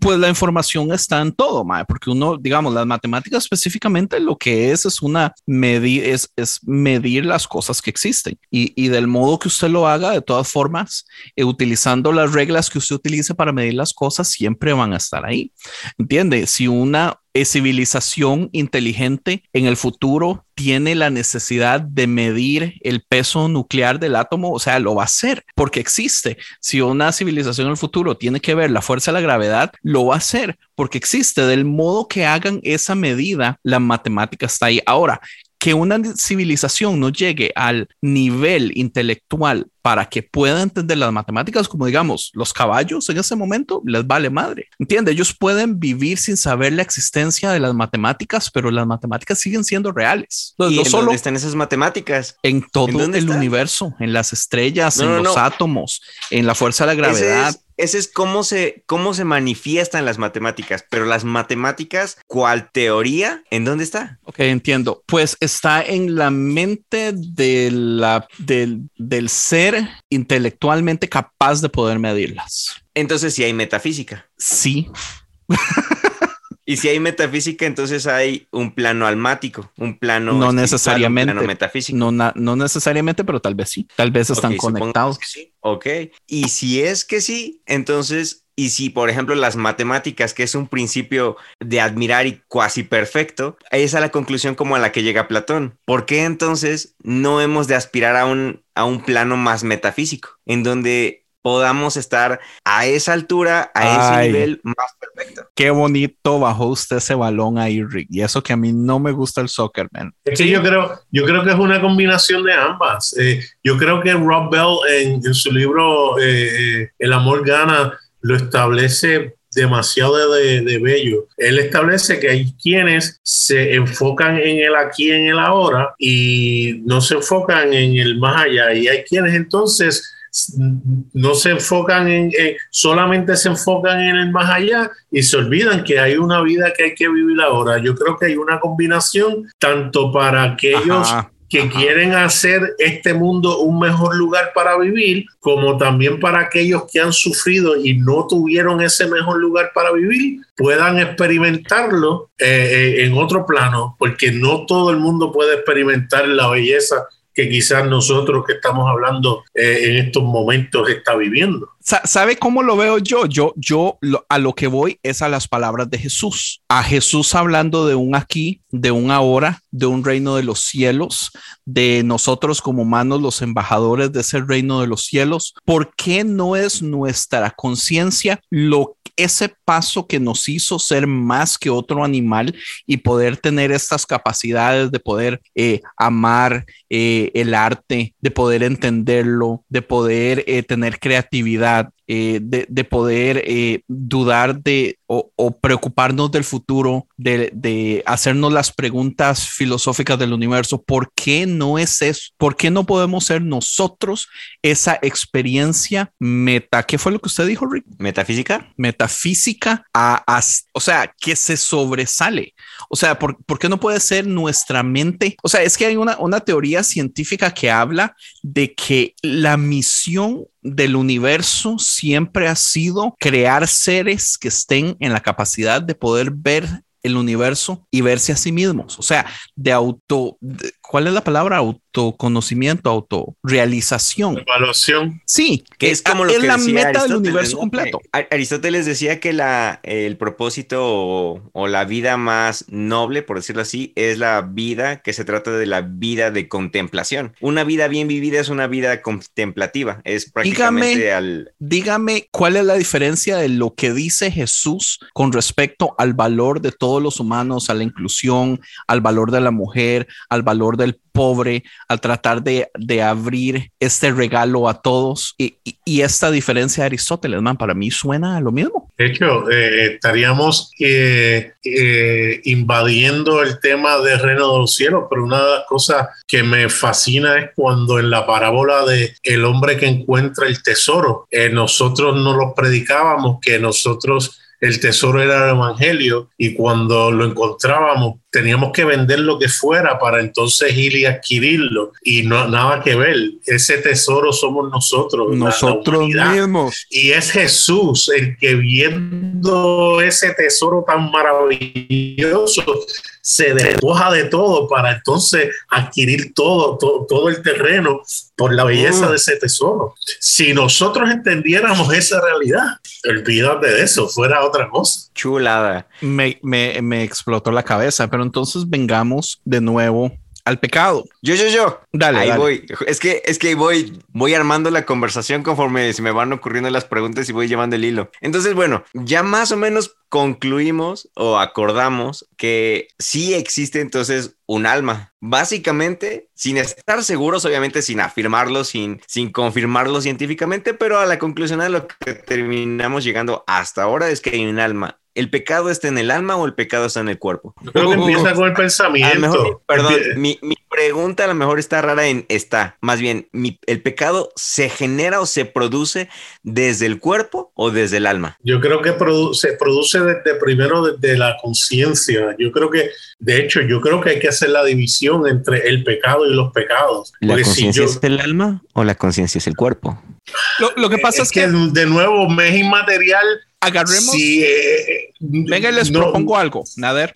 Pues la información está en todo, porque uno, digamos, las matemáticas específicamente lo que es es una medir, es, es medir las cosas que existen y, y, del modo que usted lo haga, de todas formas, eh, utilizando las reglas que usted utilice para medir las cosas, siempre van a estar ahí. ¿Entiende? Si una civilización inteligente en el futuro tiene la necesidad de medir el peso nuclear del átomo, o sea, lo va a hacer porque existe. Si una civilización en el futuro tiene que ver la fuerza de la gravedad, lo va a hacer porque existe. Del modo que hagan esa medida, la matemática está ahí. Ahora, que una civilización no llegue al nivel intelectual para que pueda entender las matemáticas, como digamos, los caballos en ese momento les vale madre. Entiende, ellos pueden vivir sin saber la existencia de las matemáticas, pero las matemáticas siguen siendo reales. ¿Y no en solo dónde están esas matemáticas? En todo el universo, en las estrellas, en los átomos, en la fuerza de la gravedad ese es cómo se, cómo se manifiestan las matemáticas, pero las matemáticas, ¿cuál teoría? ¿En dónde está? Ok, entiendo. Pues está en la mente de la, del, del ser intelectualmente capaz de poder medirlas. Entonces, si hay metafísica. Sí. Y si hay metafísica, entonces hay un plano almático, un plano. No necesariamente. metafísico. No, no necesariamente, pero tal vez sí. Tal vez están conectados. Sí. Ok. Y si es que sí, entonces y si, por ejemplo, las matemáticas, que es un principio de admirar y cuasi perfecto, es a la conclusión como a la que llega Platón. ¿Por qué entonces no hemos de aspirar a un, a un plano más metafísico, en donde podamos estar a esa altura, a ese nivel más perfecto. Qué bonito bajó usted ese balón ahí, Rick. Y eso que a mí no me gusta el soccer, man. Es que yo creo, yo creo que es una combinación de ambas. Eh, yo creo que Rob Bell en, su libro eh, eh, El amor gana lo establece demasiado de, de, bello. Él establece que hay quienes se enfocan en el aquí, en el ahora y no se enfocan en el más allá. Y hay quienes entonces no se enfocan en, solamente se enfocan en el más allá y se olvidan que hay una vida que hay que vivir ahora. Yo creo que hay una combinación tanto para aquellos que quieren hacer este mundo un mejor lugar para vivir, como también para aquellos que han sufrido y no tuvieron ese mejor lugar para vivir, puedan experimentarlo eh, eh, en otro plano, porque no todo el mundo puede experimentar la belleza que quizás nosotros que estamos hablando eh, en estos momentos está viviendo. ¿Sabe cómo lo veo yo? Yo, yo a lo que voy es a las palabras de Jesús. A Jesús hablando de un aquí, de un ahora, de un reino de los cielos, de nosotros como humanos, los embajadores de ese reino de los cielos. ¿Por qué no es nuestra conciencia lo ese paso que nos hizo ser más que otro animal y poder tener estas capacidades de poder eh, amar eh, el arte, de poder entenderlo, de poder eh, tener creatividad that eh, de, poder eh, dudar de o, preocuparnos del futuro, de, de, hacernos las preguntas filosóficas del universo. ¿Por qué no es eso? ¿Por qué no podemos ser nosotros esa experiencia meta? ¿Qué fue lo que usted dijo, Rick? Metafísica. Metafísica, a, o sea, que se sobresale. O sea, ¿por, ¿por, qué no puede ser nuestra mente? O sea, es que hay una, una teoría científica que habla de que la misión del universo siempre ha sido crear seres que estén en la capacidad de poder ver el universo y verse a sí mismos. O sea, de auto, ¿cuál es la palabra? Autoconocimiento, autorrealización. Evaluación. Sí, que es como lo que la meta del universo completo. Aristóteles decía que la, el propósito o, la vida más noble, por decirlo así, es la vida que se trata de la vida de contemplación. Una vida bien vivida es una vida contemplativa. Es prácticamente dígame, al. Dígame cuál es la diferencia de lo que dice Jesús con respecto al valor de todos los humanos, a la inclusión, al valor de la mujer, al valor del pobre, al tratar de, abrir este regalo a todos. Y, esta diferencia de Aristóteles, man, para mí suena a lo mismo. De hecho, eh, estaríamos eh, eh, invadiendo el tema del reino de los cielos, pero una de las cosas que me fascina es cuando en la parábola de el hombre que encuentra el tesoro, nosotros no lo predicábamos, que nosotros el tesoro era el evangelio y cuando lo encontrábamos teníamos que vender lo que fuera para entonces ir y adquirirlo y no nada que ver ese tesoro somos nosotros nosotros mismos y es Jesús el que viendo ese tesoro tan maravilloso se despoja de todo para entonces adquirir todo, todo, el terreno por la belleza mm. de ese tesoro. Si nosotros entendiéramos esa realidad, olvídate de eso, fuera otra cosa. Chulada. Me, me, me explotó la cabeza, pero entonces vengamos de nuevo al pecado. Yo, yo, yo. Dale, ahí voy. Es que, es que voy, voy armando la conversación conforme se me van ocurriendo las preguntas y voy llevando el hilo. Entonces, bueno, ya más o menos concluimos o acordamos que sí existe entonces un alma. Básicamente, sin estar seguros, obviamente sin afirmarlo, sin, sin confirmarlo científicamente, pero a la conclusión a lo que terminamos llegando hasta ahora es que hay un alma ¿el pecado está en el alma o el pecado está en el cuerpo? creo que empieza con el pensamiento. perdón, mi, pregunta a lo mejor está rara en está. Más bien, ¿el pecado se genera o se produce desde el cuerpo o desde el alma? Yo creo que se produce desde primero desde la conciencia. Yo creo que, de hecho, yo creo que hay que hacer la división entre el pecado y los pecados. ¿La conciencia es el alma o la conciencia es el cuerpo? Lo, que pasa es, que, de nuevo me es inmaterial agarremos. Eh, venga, les propongo algo, Nader.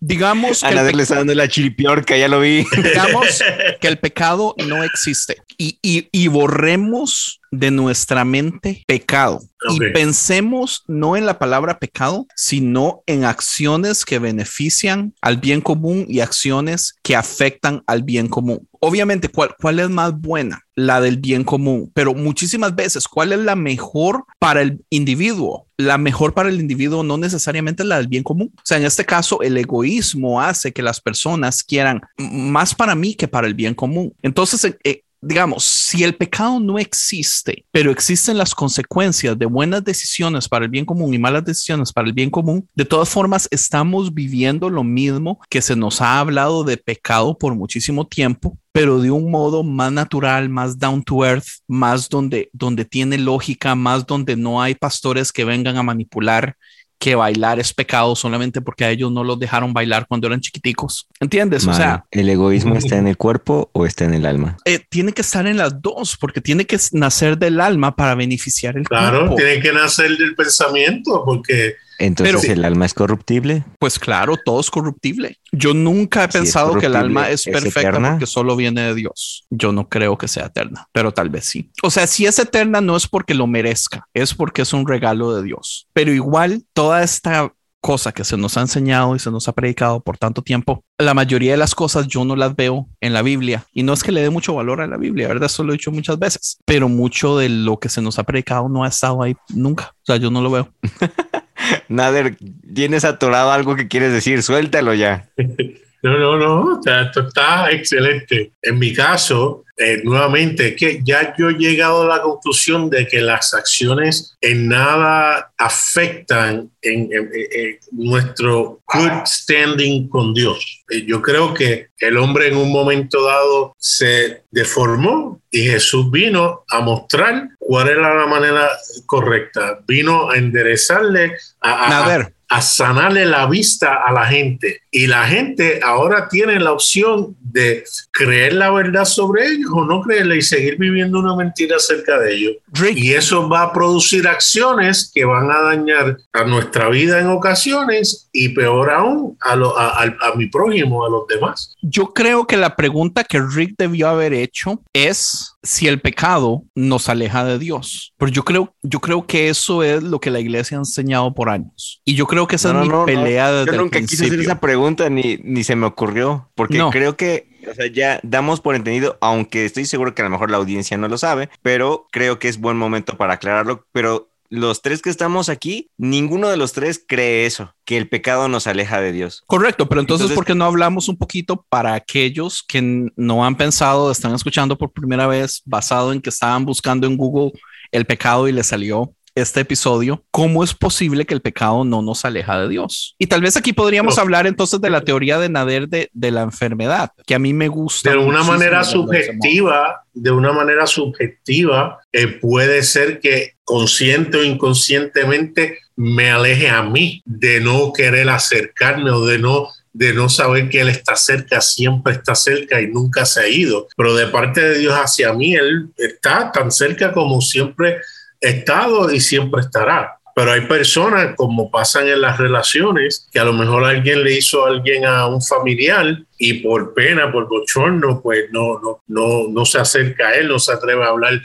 Digamos que. A Nader le está dando la chilipiorca, ya lo vi. Digamos que el pecado no existe y, y, borremos de nuestra mente pecado y pensemos no en la palabra pecado, sino en acciones que benefician al bien común y acciones que afectan al bien común. Obviamente, ¿cuál, ¿cuál es más buena? La del bien común, pero muchísimas veces, ¿cuál es la mejor para el individuo? La mejor para el individuo no necesariamente es la del bien común. O sea, en este caso, el egoísmo hace que las personas quieran más para mí que para el bien común. Entonces, eh, digamos, si el pecado no existe, pero existen las consecuencias de buenas decisiones para el bien común y malas decisiones para el bien común, de todas formas estamos viviendo lo mismo que se nos ha hablado de pecado por muchísimo tiempo, pero de un modo más natural, más down to earth, más donde, donde tiene lógica, más donde no hay pastores que vengan a manipular que bailar es pecado solamente porque a ellos no los dejaron bailar cuando eran chiquiticos. ¿Entiendes? O sea, ¿el egoísmo está en el cuerpo o está en el alma? Eh, tiene que estar en las dos, porque tiene que nacer del alma para beneficiar el cuerpo. Claro, tiene que nacer del pensamiento, porque entonces, ¿el alma es corruptible? Pues claro, todo es corruptible. Yo nunca he pensado que el alma es, perfecta porque solo viene de Dios. Yo no creo que sea eterna, pero tal vez sí. O sea, si es eterna no es porque lo merezca, es porque es un regalo de Dios. Pero igual, toda esta cosa que se nos ha enseñado y se nos ha predicado por tanto tiempo, la mayoría de las cosas yo no las veo en la Biblia. Y no es que le dé mucho valor a la Biblia, ¿verdad? Eso lo he dicho muchas veces, pero mucho de lo que se nos ha predicado no ha estado ahí nunca. O sea, yo no lo veo. Nader, tienes atorado algo que quieres decir, suéltalo ya. No, no, no, esto está excelente. En mi caso, eh, nuevamente, es que ya yo he llegado a la conclusión de que las acciones en nada afectan en, nuestro good standing con Dios. Eh, yo creo que el hombre en un momento dado se deformó y Jesús vino a mostrar cuál era la manera correcta. Vino a enderezarle, a, a, a sanarle la vista a la gente. Y la gente ahora tiene la opción de creer la verdad sobre ellos o no creerla y seguir viviendo una mentira acerca de ellos. Y eso va a producir acciones que van a dañar a nuestra vida en ocasiones y peor aún a, a, mi prójimo, a los demás. Yo creo que la pregunta que Rick debió haber hecho es si el pecado nos aleja de Dios. Pero yo creo, yo creo que eso es lo que la iglesia ha enseñado por años. Y yo creo que esa es mi pelea desde Yo nunca quise hacer esa pregunta ni, ni se me ocurrió, porque creo que o sea, ya damos por entendido, aunque estoy seguro que a lo mejor la audiencia no lo sabe, pero creo que es buen momento para aclararlo. Pero los tres que estamos aquí, ninguno de los tres cree eso, que el pecado nos aleja de Dios. Correcto, pero entonces, ¿por qué no hablamos un poquito para aquellos que no han pensado, están escuchando por primera vez, basado en que estaban buscando en Google el pecado y le salió este episodio, ¿cómo es posible que el pecado no nos aleja de Dios? Y tal vez aquí podríamos hablar entonces de la teoría de Nader de, de la enfermedad, que a mí me gusta. De una manera subjetiva, de una manera subjetiva, eh, puede ser que consciente o inconscientemente me aleje a mí de no querer acercarme o de no de no saber que Él está cerca, siempre está cerca y nunca se ha ido. Pero de parte de Dios hacia mí, Él está tan cerca como siempre estado y siempre estará. Pero hay personas, como pasan en las relaciones, que a lo mejor alguien le hizo a alguien a un familiar y por pena, por bochorno, pues no, no, no, no se acerca a él, no se atreve a hablar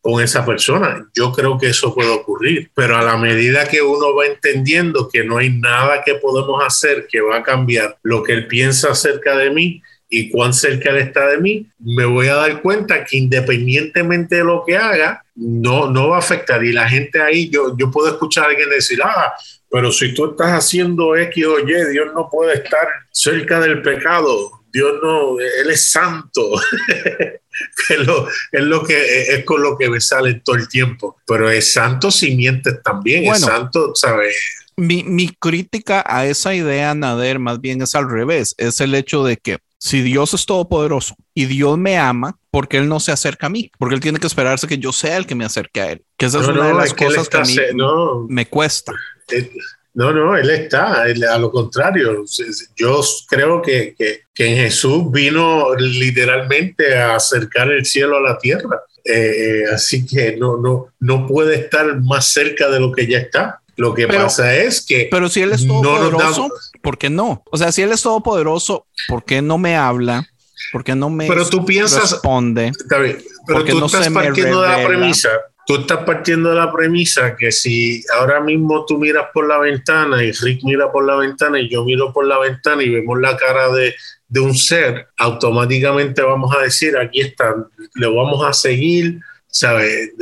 con esa persona. Yo creo que eso puede ocurrir, pero a la medida que uno va entendiendo que no hay nada que podemos hacer que va a cambiar lo que él piensa acerca de mí, y cuán cerca él está de mí, me voy a dar cuenta que independientemente de lo que haga, no, no va a afectar. Y la gente ahí, yo, yo puedo escuchar a alguien decir, ah, pero si tú estás haciendo X o Y, Dios no puede estar cerca del pecado. Dios no, Él es santo. es, lo, es, lo, que es con lo que me sale todo el tiempo. Pero es santo si mientes también, es santo, ¿sabes? Mi, mi crítica a esa idea, Nader, más bien es al revés. Es el hecho de que si Dios es todopoderoso y Dios me ama, ¿por qué Él no se acerca a mí? Porque Él tiene que esperarse que yo sea el que me acerque a Él. Que esa es una de las cosas que a mí me cuesta. Eh, no, no, Él está, a lo contrario. Yo creo que, que, en Jesús vino literalmente a acercar el cielo a la tierra. Eh, así que no, no, no puede estar más cerca de lo que ya está. Lo que pasa es que. Pero si él es todopoderoso, ¿por qué no? O sea, si él es todopoderoso, ¿por qué no me habla? ¿Por qué no me pero tú piensas, responde? Pero tú no estás partiendo de la premisa. Tú estás partiendo de la premisa que si ahora mismo tú miras por la ventana y Rick mira por la ventana y yo miro por la ventana y vemos la cara de, de un ser, automáticamente vamos a decir, aquí está, le vamos a seguir, ¿sabes?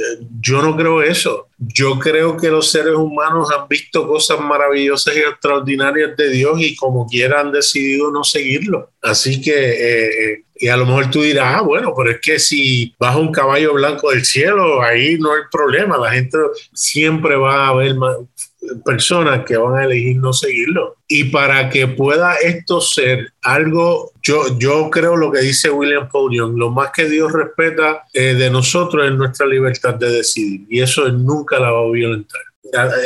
Yo no creo eso. Yo creo que los seres humanos han visto cosas maravillosas y extraordinarias de Dios y como quiera han decidido no seguirlo. Así que, eh, y a lo mejor tú dirás, ah, bueno, pero es que si baja un caballo blanco del cielo, ahí no hay problema. La gente siempre va a ver más personas que van a elegir no seguirlo. Y para que pueda esto ser algo, yo, yo creo lo que dice William Paul lo más que Dios respeta eh, de nosotros es nuestra libertad de decidir. Y eso nunca la va a violentar.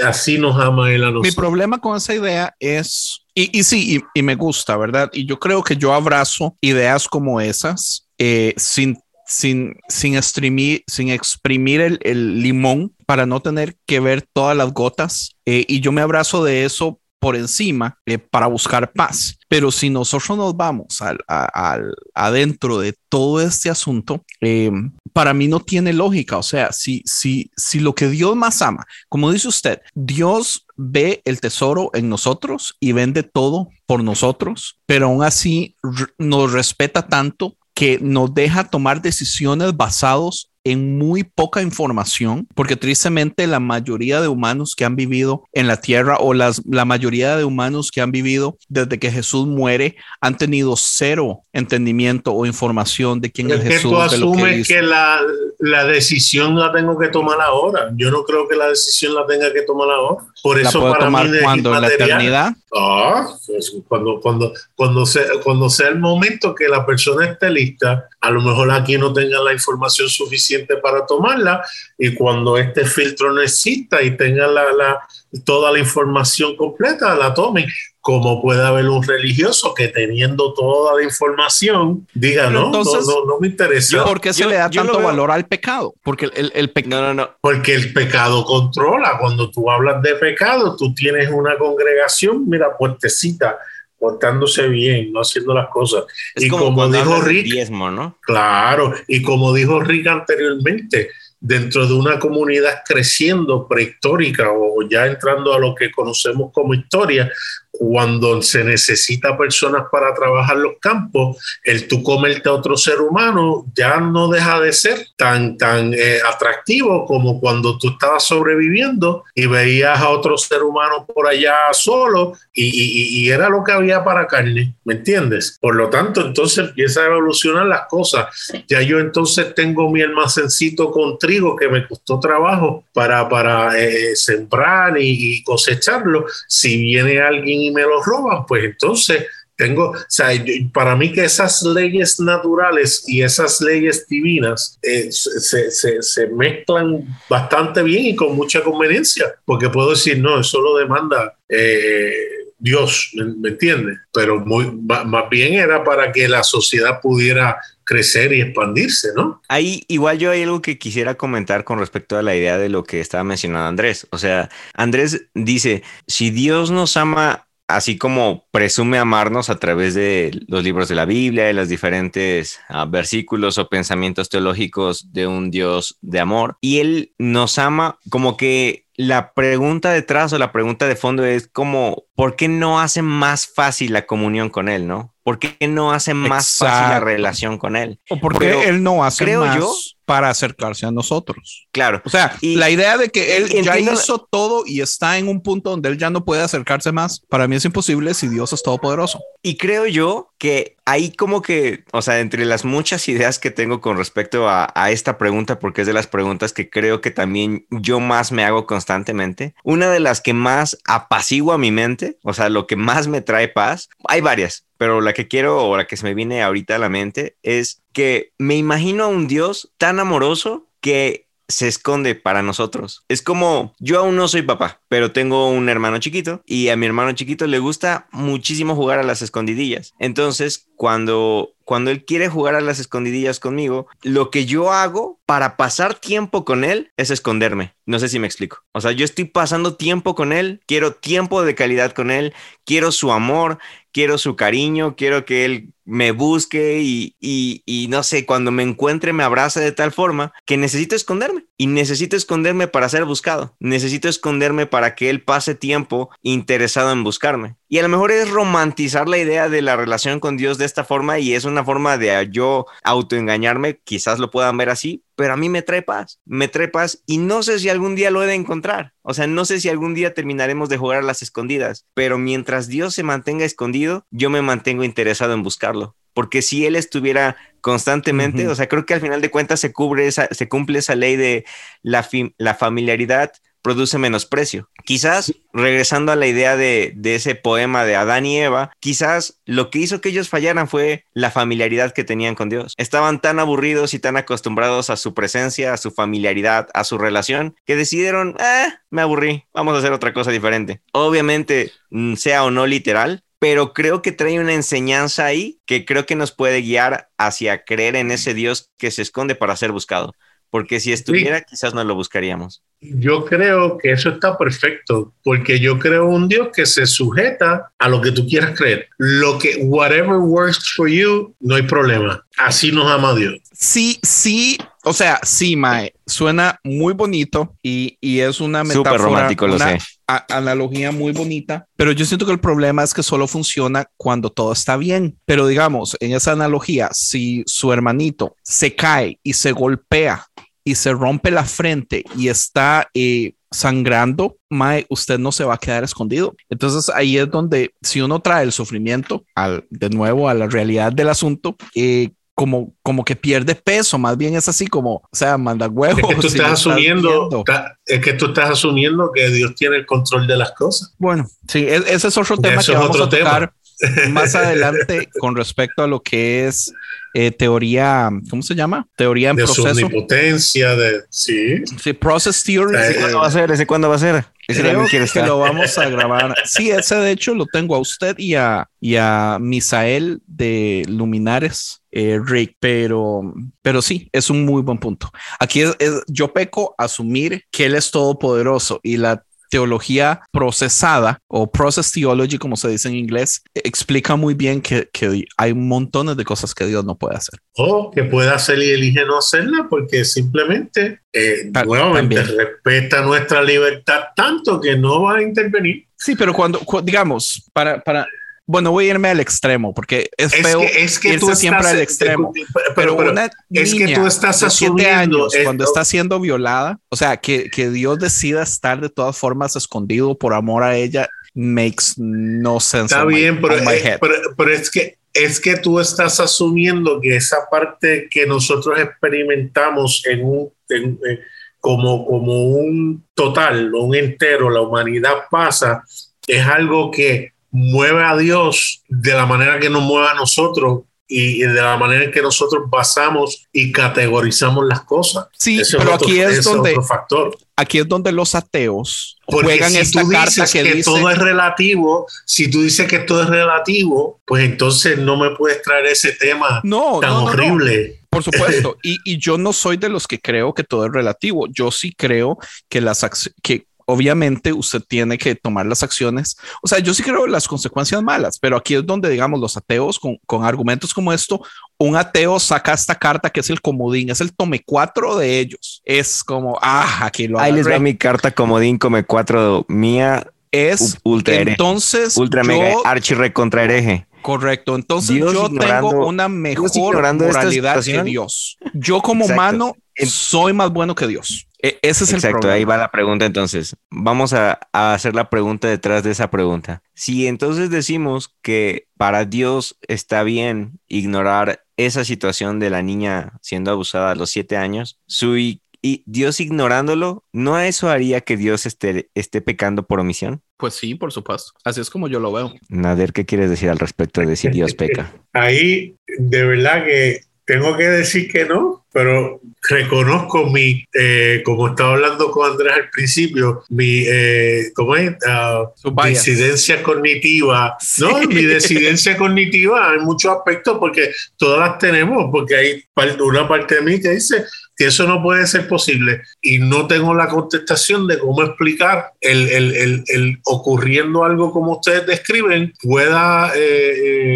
Así nos ama él a nosotros. Mi problema con esa idea es, y, y sí, y, me gusta, ¿verdad? Y yo creo que yo abrazo ideas como esas eh, sin sin, sin, exprimir, sin exprimir el, el, limón para no tener que ver todas las gotas. Eh, y yo me abrazo de eso por encima eh, para buscar paz. Pero si nosotros nos vamos al, al adentro de todo este asunto, eh, para mí no tiene lógica. O sea, si, si, si lo que Dios más ama, como dice usted, Dios ve el tesoro en nosotros y vende todo por nosotros, pero aún así nos respeta tanto que nos deja tomar decisiones basados en muy poca información, porque tristemente la mayoría de humanos que han vivido en la tierra o las, la mayoría de humanos que han vivido desde que Jesús muere han tenido cero entendimiento o información de quién es, que Jesús. tú que asumes hizo. que, la, la decisión la tengo que tomar ahora. Yo no creo que la decisión la tenga que tomar ahora. Por eso para tomar mí es cuando en la eternidad. Ah, pues, cuando, cuando, cuando, sea, cuando sea el momento que la persona esté lista, a lo mejor aquí no tenga la información suficiente para tomarla y cuando este filtro no exista y tenga la, la, toda la información completa, la tomen. Como puede haber un religioso que teniendo toda la información diga, Pero no, entonces, no, no, no me interesa. ¿Por qué se yo- le da tanto valor al pecado? Porque el, el, el pecado. No, no, no. Porque el pecado controla. Cuando tú hablas de pecado, tú tienes una congregación, mira, puertecita, portándose bien, no haciendo las cosas. Es y como, dijo Rick, diezmo, ¿no? claro, y como dijo Rick anteriormente, dentro de una comunidad creciendo prehistórica o ya entrando a lo que conocemos como historia, cuando se necesita personas para trabajar los campos, el tú comerte a otro ser humano ya no deja de ser tan, tan eh, atractivo como cuando tú estabas sobreviviendo y veías a otro ser humano por allá solo y, y- y era lo que había para carne, ¿me entiendes? Por lo tanto, entonces empieza a evolucionar las cosas. Ya yo entonces tengo mi almacencito con trigo que me costó trabajo para, para eh, sembrar y, y cosecharlo. Si viene alguien y me lo roban, pues entonces tengo, o sea, para mí que esas leyes naturales y esas leyes divinas eh, se, se- se mezclan bastante bien y con mucha conveniencia, porque puedo decir, no, eso lo demanda eh, Dios, ¿me, me entiendes? Pero muy, más bien era para que la sociedad pudiera crecer y expandirse, ¿no? Ahí igual yo hay algo que quisiera comentar con respecto a la idea de lo que estaba mencionando Andrés. O sea, Andrés dice, si Dios nos ama así como presume amarnos a través de los libros de la Biblia, de los diferentes ah, versículos o pensamientos teológicos de un Dios de amor, y Él nos ama como que la pregunta detrás o la pregunta de fondo es como, ¿por qué no hace más fácil la comunión con Él, no? ¿Por qué no hace más fácil la relación con Él? ¿O por qué él no hace creo más yo- para acercarse a nosotros? Claro. O sea, Y- la idea de que él ya entiendo- hizo todo y está en un punto donde él ya no puede acercarse más, para mí es imposible si Dios es todopoderoso. Y creo yo que ahí como que, o sea, entre las muchas ideas que tengo con respecto a, a esta pregunta, porque es de las preguntas que creo que también yo más me hago constantemente, una de las que más apacigua mi mente, o sea, lo que más me trae paz, hay varias, pero la que quiero o la que se me viene ahorita a la mente es que me imagino a un Dios tan amoroso que se esconde para nosotros. Es como yo aún no soy papá, pero tengo un hermano chiquito y a mi hermano chiquito le gusta muchísimo jugar a las escondidillas. Entonces, cuando cuando él quiere jugar a las escondidillas conmigo, lo que yo hago para pasar tiempo con él es esconderme. No sé si me explico. O sea, yo estoy pasando tiempo con él, quiero tiempo de calidad con él, quiero su amor, quiero su cariño, quiero que él me busque y, no sé, cuando me encuentre me abrace de tal forma que necesito esconderme y necesito esconderme para ser buscado. Necesito esconderme para que él pase tiempo interesado en buscarme. Y a lo mejor es romantizar la idea de la relación con Dios de esta forma y es una forma de yo autoengañarme, quizás lo puedan ver así, pero a mí me trae paz, me trae paz y no sé si algún día lo he de encontrar. O sea, no sé si algún día terminaremos de jugar a las escondidas, pero mientras Dios se mantenga escondido, yo me mantengo interesado en buscarlo. Porque si Él estuviera constantemente, o sea, creo que al final de cuentas se, cubre esa, se cumple esa ley de la, la familiaridad produce menosprecio. Quizás, regresando a la idea de, de ese poema de Adán y Eva, quizás lo que hizo que ellos fallaran fue la familiaridad que tenían con Dios. Estaban tan aburridos y tan acostumbrados a su presencia, a su familiaridad, a su relación, que decidieron, eh, me aburrí, vamos a hacer otra cosa diferente. Obviamente, mm, sea o no literal, pero creo que trae una enseñanza ahí que creo que nos puede guiar hacia creer en ese Dios que se esconde para ser buscado. Porque si estuviera, quizás no lo buscaríamos. Yo creo que eso está perfecto, porque yo creo un Dios que se sujeta a lo que tú quieras creer. Lo que, whatever works for you, no hay problema. Así nos ama Dios. Sí, sí, o sea, sí, Mae, suena muy bonito y, y es una metáfora, Súper romántico, lo una sé. a- analogía muy bonita, pero yo siento que el problema es que solo funciona cuando todo está bien. Pero digamos, en esa analogía, si su hermanito se cae y se golpea y se rompe la frente y está eh, sangrando, mae, usted no se va a quedar escondido. Entonces ahí es donde si uno trae el sufrimiento al, de nuevo a la realidad del asunto, eh, como, como que pierde peso, más bien es así como, o sea, manda huevos. Es que tú si estás asumiendo, ta- es que tú estás asumiendo que Dios tiene el control de las cosas. Bueno, sí, e- ese es otro tema Eso que vamos a tocar más adelante con respecto a lo que es eh, teoría, ¿cómo se llama? Teoría en De su proceso. omnipotencia, de sí. Sí, process theory. Eh, eh, ¿Cuándo va a ser? ¿Ese cuándo va a ser? Ese Creo también quiere que estar. lo vamos a grabar. Sí, ese de hecho lo tengo a usted y a, y a Misael de Luminares, eh, Rick, pero, pero sí, es un muy buen punto. Aquí es, es- yo peco asumir que él es todopoderoso y la teología procesada o process theology, como se dice en inglés, explica muy bien que, que hay montones de cosas que Dios no puede hacer. O que pueda hacer y elige no hacerla porque simplemente, eh, Ta- nuevamente, también. respeta nuestra libertad tanto que no va a intervenir. Sí, pero cuando, cu- digamos, para, para, bueno, voy a irme al extremo porque es, Es feo que, es que irse tú siempre estás- al extremo. Pero, pero, pero- una es que niña tú estás de siete asumiendo años, cuando esto. está siendo violada, o sea, que, que Dios decida estar de todas formas escondido por amor a ella, makes no sense. Está on my- bien, pero, eh, pero, pero es que es que tú estás asumiendo que esa parte que nosotros experimentamos en un en- eh, como, como un total, un entero, la humanidad pasa, es algo que mueve a Dios de la manera que nos mueve a nosotros y, y de la manera en que nosotros basamos y categorizamos las cosas. Sí, Ese pero otro- aquí es donde factor. aquí es donde los ateos Porque juegan si esta tú carta dices que, que, dice todo es relativo, si tú dices que todo es relativo, pues entonces no me puedes traer ese tema no, tan no, no, no. horrible. Por supuesto, y, y yo no soy de los que creo que todo es relativo. Yo sí creo que las que obviamente usted tiene que tomar las acciones. O sea, yo sí creo las consecuencias malas, pero aquí es donde, digamos, los ateos con, con argumentos como esto, un ateo saca esta carta que es el comodín, es el tome cuatro de ellos. Es como, ah, aquí lo Ahí les va mi carta comodín come 4 mía Es ultra entonces ultra yo- mega archi recontra hereje. Correcto. Entonces Dios yo tengo una mejor moralidad que. Dios. Yo como Exacto. humano soy más bueno que Dios. E- ese es el Exacto, problema. ahí va la pregunta entonces. Vamos a, a hacer la pregunta detrás de esa pregunta. Si entonces decimos que para Dios está bien ignorar esa situación de la niña siendo abusada a los siete años, su y Dios ignorándolo, ¿no eso haría que Dios esté, esté pecando por omisión? Pues sí, por supuesto. Así es como yo lo veo. Nader, ¿qué quieres decir al respecto de si Dios peca? Ahí de verdad que tengo que decir que no, pero reconozco mi, eh, como estaba hablando con Andrés al principio, mi, eh, ¿cómo es? Ah, Su bias. disidencia cognitiva. No, mi disidencia cognitiva en muchos aspectos porque todas las tenemos, porque hay una parte de mí que dice que eso no puede ser posible y no tengo la contestación de cómo explicar el, el- el- el ocurriendo algo como ustedes describen pueda eh,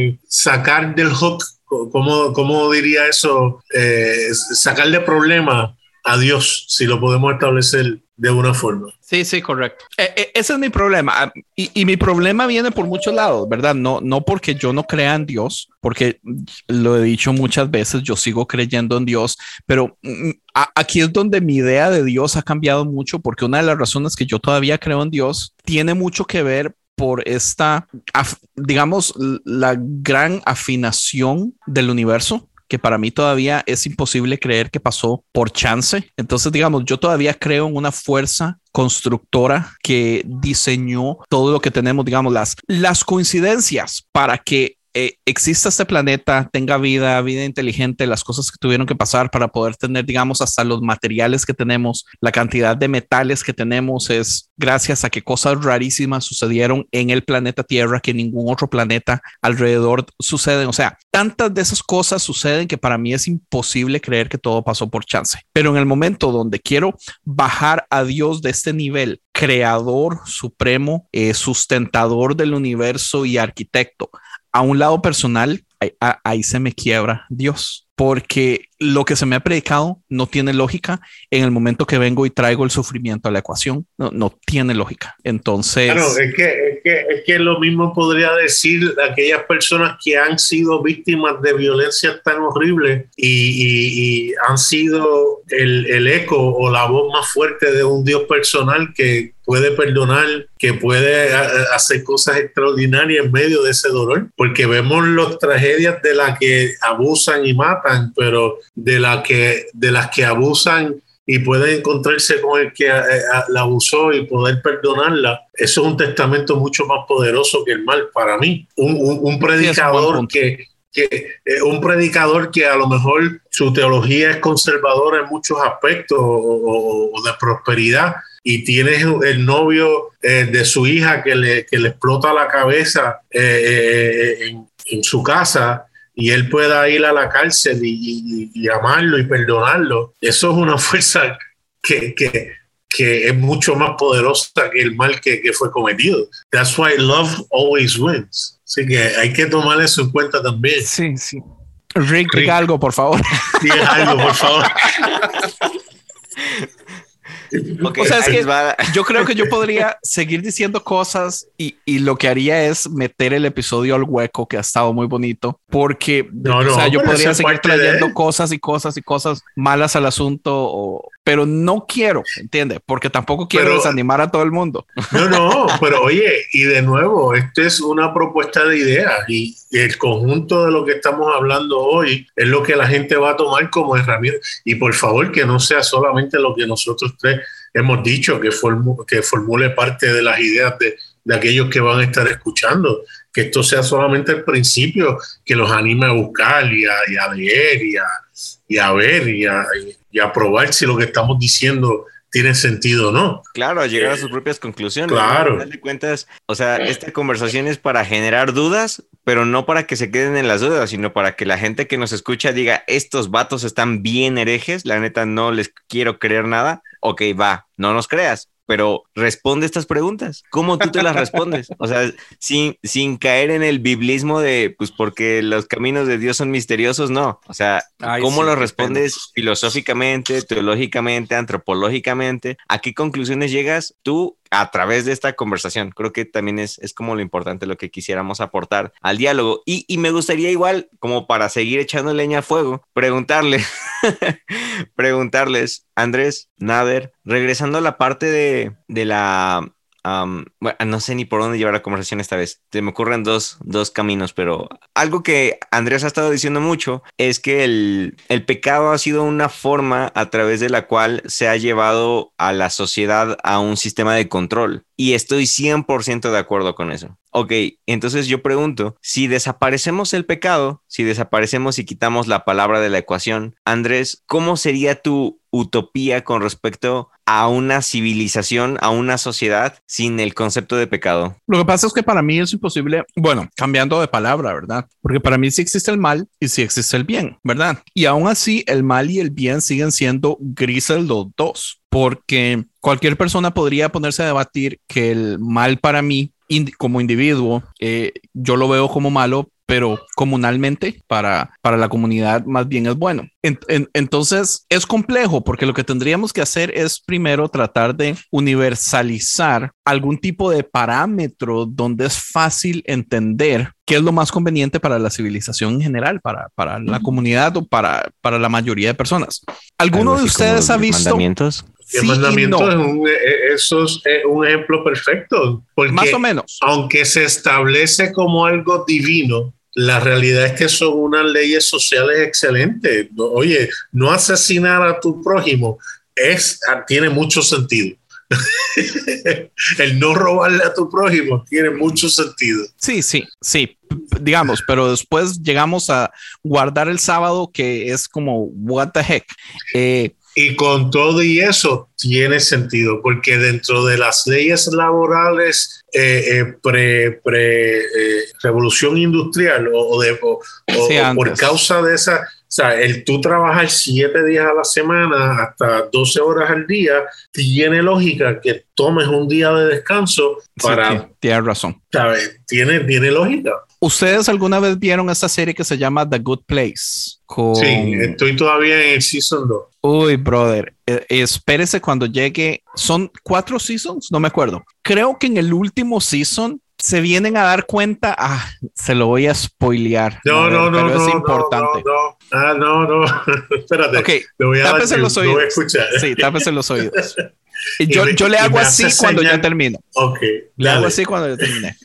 eh, sacar del hook, ¿cómo, cómo diría eso? Eh, sacarle problema a Dios, si lo podemos establecer de una forma. Sí, sí, correcto. E- ese es mi problema. Ah, Y, y mi problema viene por muchos lados, ¿verdad? No, no porque yo no crea en Dios, porque lo he dicho muchas veces, yo sigo creyendo en Dios, pero mm, aquí es donde mi idea de Dios ha cambiado mucho, porque una de las razones que yo todavía creo en Dios tiene mucho que ver por esta, digamos, la gran afinación del universo que para mí todavía es imposible creer que pasó por chance. Entonces, digamos, yo todavía creo en una fuerza constructora que diseñó todo lo que tenemos, digamos, las, las coincidencias para que eh, exista este planeta, tenga vida, vida inteligente, las cosas que tuvieron que pasar para poder tener, digamos, hasta los materiales que tenemos, la cantidad de metales que tenemos es gracias a que cosas rarísimas sucedieron en el planeta Tierra que ningún otro planeta alrededor suceden. O sea, tantas de esas cosas suceden que para mí es imposible creer que todo pasó por chance. Pero en el momento donde quiero bajar a Dios de este nivel, creador supremo, eh, sustentador del universo y arquitecto, a un lado personal, ahí, se me quiebra Dios, porque lo que se me ha predicado no tiene lógica en el momento que vengo y traigo el sufrimiento a la ecuación. No, no tiene lógica. Entonces. Claro, es que, es, que, es que lo mismo podría decir aquellas personas que han sido víctimas de violencia tan horrible y, y, y han sido el, el eco o la voz más fuerte de un Dios personal que puede perdonar, que puede hacer cosas extraordinarias en medio de ese dolor, porque vemos las tragedias de las que abusan y matan, pero de, la que, de las que abusan y pueden encontrarse con el que la abusó y poder perdonarla, eso es un testamento mucho más poderoso que el mal para mí. Un, un, un predicador que, que eh, un predicador que a lo mejor su teología es conservadora en muchos aspectos o, o, o de prosperidad, y tienes el novio eh, de su hija que le, que le explota la cabeza eh, en, en, su casa y él pueda ir a la cárcel y, y, y, amarlo y perdonarlo, eso es una fuerza que, que, que es mucho más poderosa que el mal que, que, fue cometido. That's why love always wins. Así que hay que tomar eso en cuenta también. Sí, sí. Rick, Rick. algo, por favor. Sí, algo, por favor. Okay, o sea, es que va. yo creo que yo podría seguir diciendo cosas y, y, lo que haría es meter el episodio al hueco que ha estado muy bonito porque no, no, o sea, yo podría seguir trayendo de... cosas y cosas y cosas malas al asunto, o, pero no quiero, ¿entiende? Porque tampoco quiero pero, desanimar a todo el mundo. No, no, pero oye, y de nuevo, esto es una propuesta de ideas y el conjunto de lo que estamos hablando hoy es lo que la gente va a tomar como herramienta. Y por favor, que no sea solamente lo que nosotros tres hemos dicho, que, formu que formule parte de las ideas de, de aquellos que van a estar escuchando, que esto sea solamente el principio que los anime a buscar y a, y a leer y a, y a ver y a, y a, probar si lo que estamos diciendo tiene sentido o no. Claro, a llegar a sus propias conclusiones. Claro. ¿no? cuentas, o sea, esta conversación es para generar dudas, pero no para que se queden en las dudas, sino para que la gente que nos escucha diga, estos vatos están bien herejes, la neta no les quiero creer nada. Ok, va, no nos creas, pero responde estas preguntas. ¿Cómo tú te las respondes? O sea, sin, sin caer en el biblismo de, pues porque los caminos de Dios son misteriosos, no. O sea, Ay, ¿cómo sí, lo respondes filosóficamente, teológicamente, antropológicamente? ¿A qué conclusiones llegas tú a través de esta conversación. Creo que también es, es como lo importante, lo que quisiéramos aportar al diálogo. Y, y me gustaría igual, como para seguir echando leña a fuego, preguntarle, preguntarles, Andrés, Nader, regresando a la parte de, de la Um, bueno, no sé ni por dónde llevar la conversación esta vez. Se me ocurren dos, dos caminos, pero algo que Andrés ha estado diciendo mucho es que el, el, pecado ha sido una forma a través de la cual se ha llevado a la sociedad a un sistema de control. Y estoy 100% de acuerdo con eso. Ok, entonces yo pregunto, si desaparecemos el pecado, si desaparecemos y quitamos la palabra de la ecuación, Andrés, ¿cómo sería tu utopía con respecto a una civilización, a una sociedad sin el concepto de pecado? Lo que pasa es que para mí es imposible, bueno, cambiando de palabra, ¿verdad? Porque para mí sí existe el mal y sí existe el bien, ¿verdad? Y aún así el mal y el bien siguen siendo grises los dos, porque cualquier persona podría ponerse a debatir que el mal para mí como individuo, eh, yo lo veo como malo, pero comunalmente para, para la comunidad más bien es bueno. En, en, entonces es complejo porque lo que tendríamos que hacer es primero tratar de universalizar algún tipo de parámetro donde es fácil entender qué es lo más conveniente para la civilización en general, para, para la comunidad o para, para la mayoría de personas. ¿Alguno de ustedes ha visto... Mandamientos? El sí mandamiento no. es, un, eso es un ejemplo perfecto. Porque Más o menos. Aunque se establece como algo divino, la realidad es que son unas leyes sociales excelentes. Oye, no asesinar a tu prójimo es, tiene mucho sentido. el no robarle a tu prójimo tiene mucho sentido. Sí, sí, sí, digamos, pero después llegamos a guardar el sábado que es como, what the heck. Eh, y con todo y eso tiene sentido, porque dentro de las leyes laborales eh, eh, pre, pre eh, revolución industrial o, de, o, sí, o por causa de esa, o sea, el tú trabajar siete días a la semana hasta 12 horas al día, tiene lógica que tomes un día de descanso para... Sí, tienes razón. ¿sabes? Tiene, tiene lógica. ¿Ustedes alguna vez vieron esta serie que se llama The Good Place Con... Sí, estoy todavía en el Season 2. Uy, brother, eh, espérese cuando llegue. Son cuatro seasons, no me acuerdo. Creo que en el último season se vienen a dar cuenta. Ah, se lo voy a spoilear. No, no, no, pero no, es no, importante. no, no. Ah, no, no. Espérate. Ok, le voy a tápese los lo voy a oídos. escuchar. Sí, tápese los oídos. Yo, me- yo le hago así cuando ya termino. Ok, Le hago así cuando ya termine.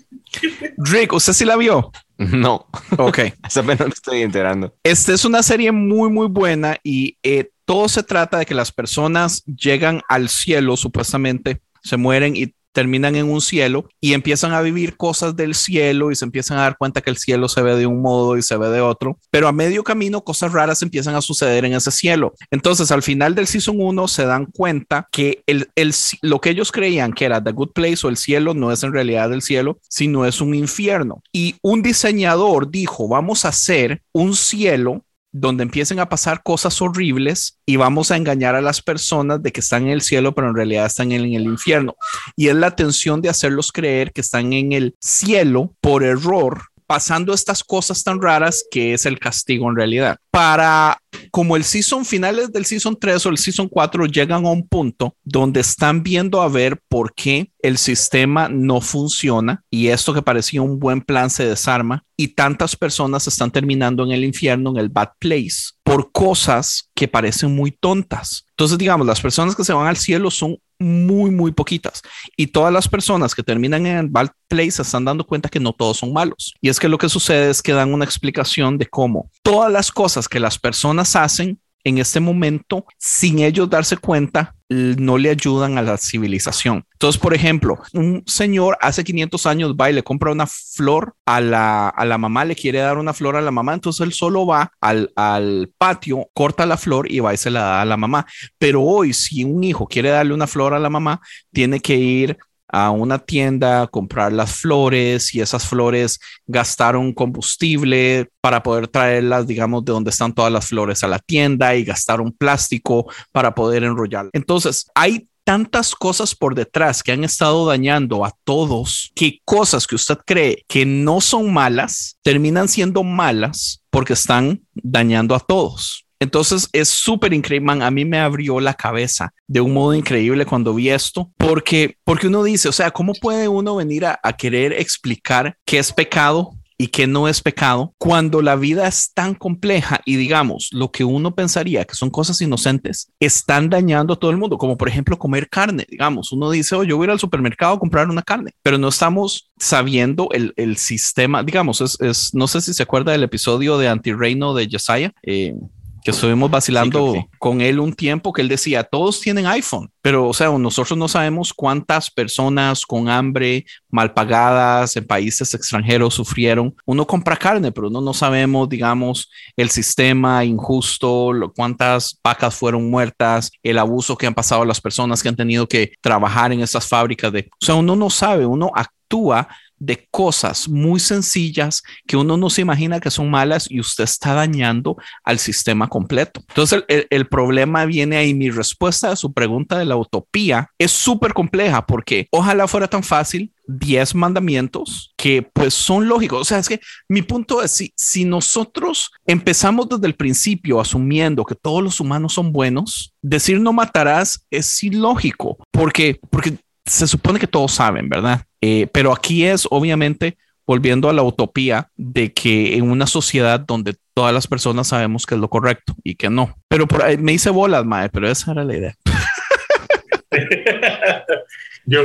Rick, ¿usted sí la vio? No, Ok. hasta apenas me estoy enterando. Esta es una serie muy, muy buena y eh, todo se trata de que las personas llegan al cielo, supuestamente, se mueren y terminan en un cielo y empiezan a vivir cosas del cielo y se empiezan a dar cuenta que el cielo se ve de un modo y se ve de otro, pero a medio camino cosas raras empiezan a suceder en ese cielo. Entonces, al final del season 1 se dan cuenta que el, el, lo que ellos creían que era The Good Place o el cielo no es en realidad el cielo, sino es un infierno. Y un diseñador dijo, vamos a hacer un cielo donde empiecen a pasar cosas horribles y vamos a engañar a las personas de que están en el cielo, pero en realidad están en el infierno. Y es la tensión de hacerlos creer que están en el cielo por error, pasando estas cosas tan raras que es el castigo en realidad. Para como el season finales del season 3 o el season 4 llegan a un punto donde están viendo a ver por qué el sistema no funciona y esto que parecía un buen plan se desarma y tantas personas están terminando en el infierno, en el bad place, por cosas que parecen muy tontas. Entonces, digamos, las personas que se van al cielo son muy, muy poquitas. Y todas las personas que terminan en el bad place están dando cuenta que no todos son malos. Y es que lo que sucede es que dan una explicación de cómo todas las cosas que las personas hacen en este momento, sin ellos darse cuenta, no le ayudan a la civilización. Entonces, por ejemplo, un señor hace 500 años va y le compra una flor a la, a la mamá, le quiere dar una flor a la mamá, entonces él solo va al, al patio, corta la flor y va y se la da a la mamá. Pero hoy, si un hijo quiere darle una flor a la mamá, tiene que ir a una tienda, comprar las flores y esas flores gastaron combustible para poder traerlas, digamos, de donde están todas las flores a la tienda y gastaron plástico para poder enrollar. Entonces, hay tantas cosas por detrás que han estado dañando a todos que cosas que usted cree que no son malas terminan siendo malas porque están dañando a todos. Entonces es súper increíble, man. A mí me abrió la cabeza de un modo increíble cuando vi esto, porque, porque uno dice, o sea, ¿cómo puede uno venir a, querer explicar qué es pecado y qué no es pecado cuando la vida es tan compleja y digamos lo que uno pensaría que son cosas inocentes están dañando a todo el mundo, como por ejemplo comer carne, digamos, uno dice, oh, yo voy a ir al supermercado a comprar una carne, pero no estamos sabiendo el, el sistema, digamos, es, es, no sé si se acuerda del episodio de Antirreino de Josiah, que estuvimos vacilando sí, sí. con él un tiempo que él decía, todos tienen iPhone, pero o sea, nosotros no sabemos cuántas personas con hambre, mal pagadas en países extranjeros sufrieron. Uno compra carne, pero uno no sabemos, digamos, el sistema injusto, lo, cuántas vacas fueron muertas, el abuso que han pasado las personas que han tenido que trabajar en esas fábricas de, o sea, uno no sabe, uno actúa de cosas muy sencillas que uno no se imagina que son malas y usted está dañando al sistema completo. Entonces el, problema viene ahí. Mi respuesta a su pregunta de la utopía es súper compleja porque ojalá fuera tan fácil 10 mandamientos que pues son lógicos. O sea, es que mi punto es, si, si nosotros empezamos desde el principio asumiendo que todos los humanos son buenos, decir no matarás es ilógico porque, porque se supone que todos saben, ¿verdad? Eh, pero aquí es obviamente volviendo a la utopía de que en una sociedad donde todas las personas sabemos que es lo correcto y que no. Pero por ahí me hice bolas, mae, pero esa era la idea. yo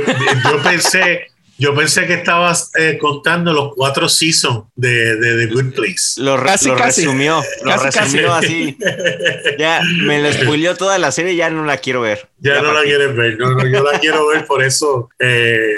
pensé, yo pensé que estabas eh, contando los cuatro seasons de, de The Good Place. Lo, Casi, lo casi. resumió, lo Casi, resumió así. Ya me lo spoileó toda la serie, ya no la quiero ver. Ya, no la quieres ver, no, no, yo la quiero ver, por eso eh,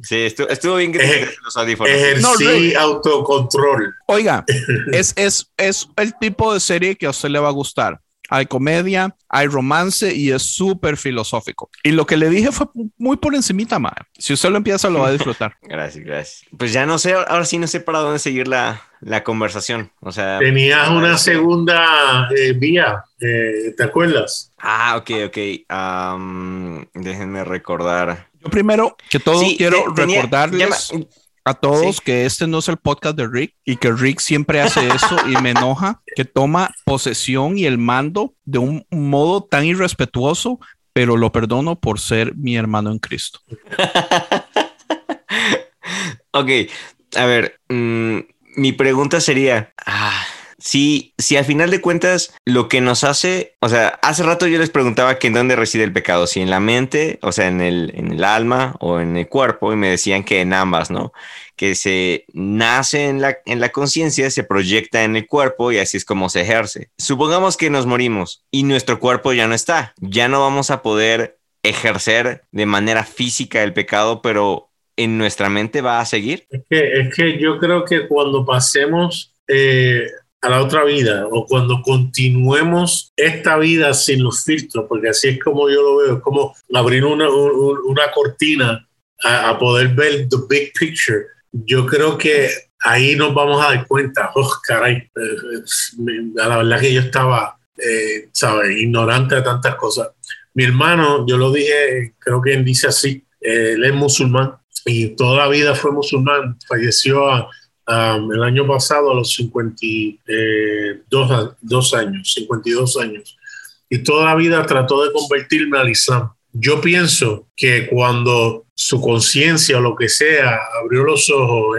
Sí, estuvo, estuvo bien que Ejer- los audífonos. ejercí No, autocontrol. Oiga, es, es, es el tipo de serie que a usted le va a gustar. Hay comedia, hay romance y es súper filosófico. Y lo que le dije fue muy por encimita, mae. Si usted lo empieza, lo va a disfrutar. Gracias, gracias. Pues ya no sé, ahora sí no sé para dónde seguir la, la conversación. O sea, Tenías una segunda eh, vía, eh, ¿te acuerdas? Ah, ok, ok. Am, déjenme recordar. Yo primero que todo Sí, quiero te- tenía- recordarles. ya me- a todos que este no es el podcast de Rick y que Rick siempre hace eso y me enoja, que toma posesión y el mando de un modo tan irrespetuoso, pero lo perdono por ser mi hermano en Cristo. ok, a ver, mm, mi pregunta sería, ah, si, si al final de cuentas lo que nos hace, o sea, hace rato yo les preguntaba que en dónde reside el pecado, si en la mente, o sea, en el, en el alma o en el cuerpo, y me decían que en ambas, ¿no? Que se nace en la, en la conciencia, se proyecta en el cuerpo y así es como se ejerce. Supongamos que nos morimos y nuestro cuerpo ya no está, ya no vamos a poder ejercer de manera física el pecado, pero en nuestra mente va a seguir. Es que, es que yo creo que cuando pasemos eh, a la otra vida o cuando continuemos esta vida sin los filtros, porque así es como yo lo veo, es como abrir una, una cortina a, poder ver the big picture. Yo creo que ahí nos vamos a dar cuenta, oh, caray, eh, a la verdad que yo estaba, eh, ¿sabes?, ignorante de tantas cosas. Mi hermano, yo lo dije, creo que él dice así, eh, él es musulmán y toda la vida fue musulmán, falleció a um, el año pasado a los 52 eh, dos años, 52 años, y toda la vida trató de convertirme al Islam. Yo pienso que cuando su conciencia o lo que sea abrió los ojos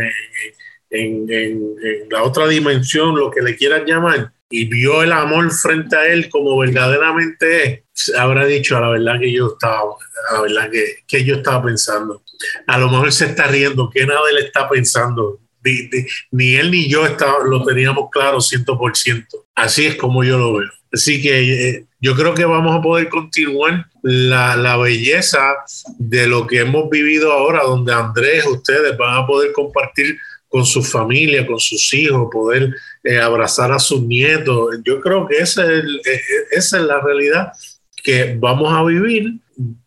en, en, en, la otra dimensión, lo que le quieran llamar, y vio el amor frente a él como verdaderamente es, habrá dicho a la verdad que yo estaba, a la verdad que, que yo estaba pensando. A lo mejor se está riendo, que nada él está pensando ni, él ni yo lo teníamos claro 100%. Así es como yo lo veo. Así que eh, yo creo que vamos a poder continuar la, la, belleza de lo que hemos vivido ahora, donde Andrés, ustedes van a poder compartir con su familia, con sus hijos, poder eh, abrazar a sus nietos. Yo creo que esa es, eh, esa es la realidad que vamos a vivir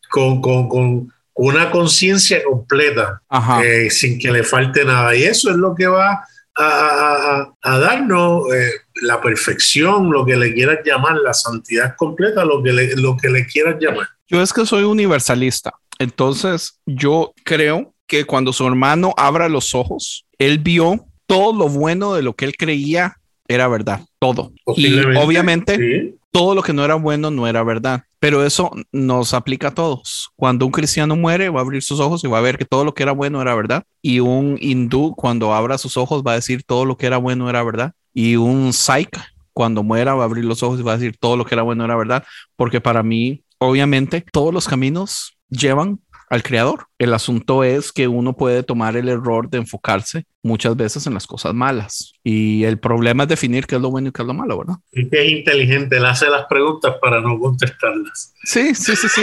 con, con, con una conciencia completa, eh, sin que le falte nada. Y eso es lo que va a, darnos eh, la perfección, lo que le quieras llamar, la santidad completa, lo que le, lo que le quieras llamar. Yo es que soy universalista. Entonces, yo creo que cuando su hermano abra los ojos, él vio todo lo bueno de lo que él creía era verdad, todo. Y obviamente, todo lo que no era bueno no era verdad. Pero eso nos aplica a todos. Cuando un cristiano muere, va a abrir sus ojos y va a ver que todo lo que era bueno era verdad. Y un hindú, cuando abra sus ojos, va a decir todo lo que era bueno era verdad. Y un Sikh, cuando muera, va a abrir los ojos y va a decir todo lo que era bueno era verdad. Porque para mí, obviamente, todos los caminos llevan al creador. El asunto es que uno puede tomar el error de enfocarse muchas veces en las cosas malas. Y el problema es definir qué es lo bueno y qué es lo malo, ¿verdad? Y que es inteligente, le hace las preguntas para no contestarlas. Sí, sí, sí, sí.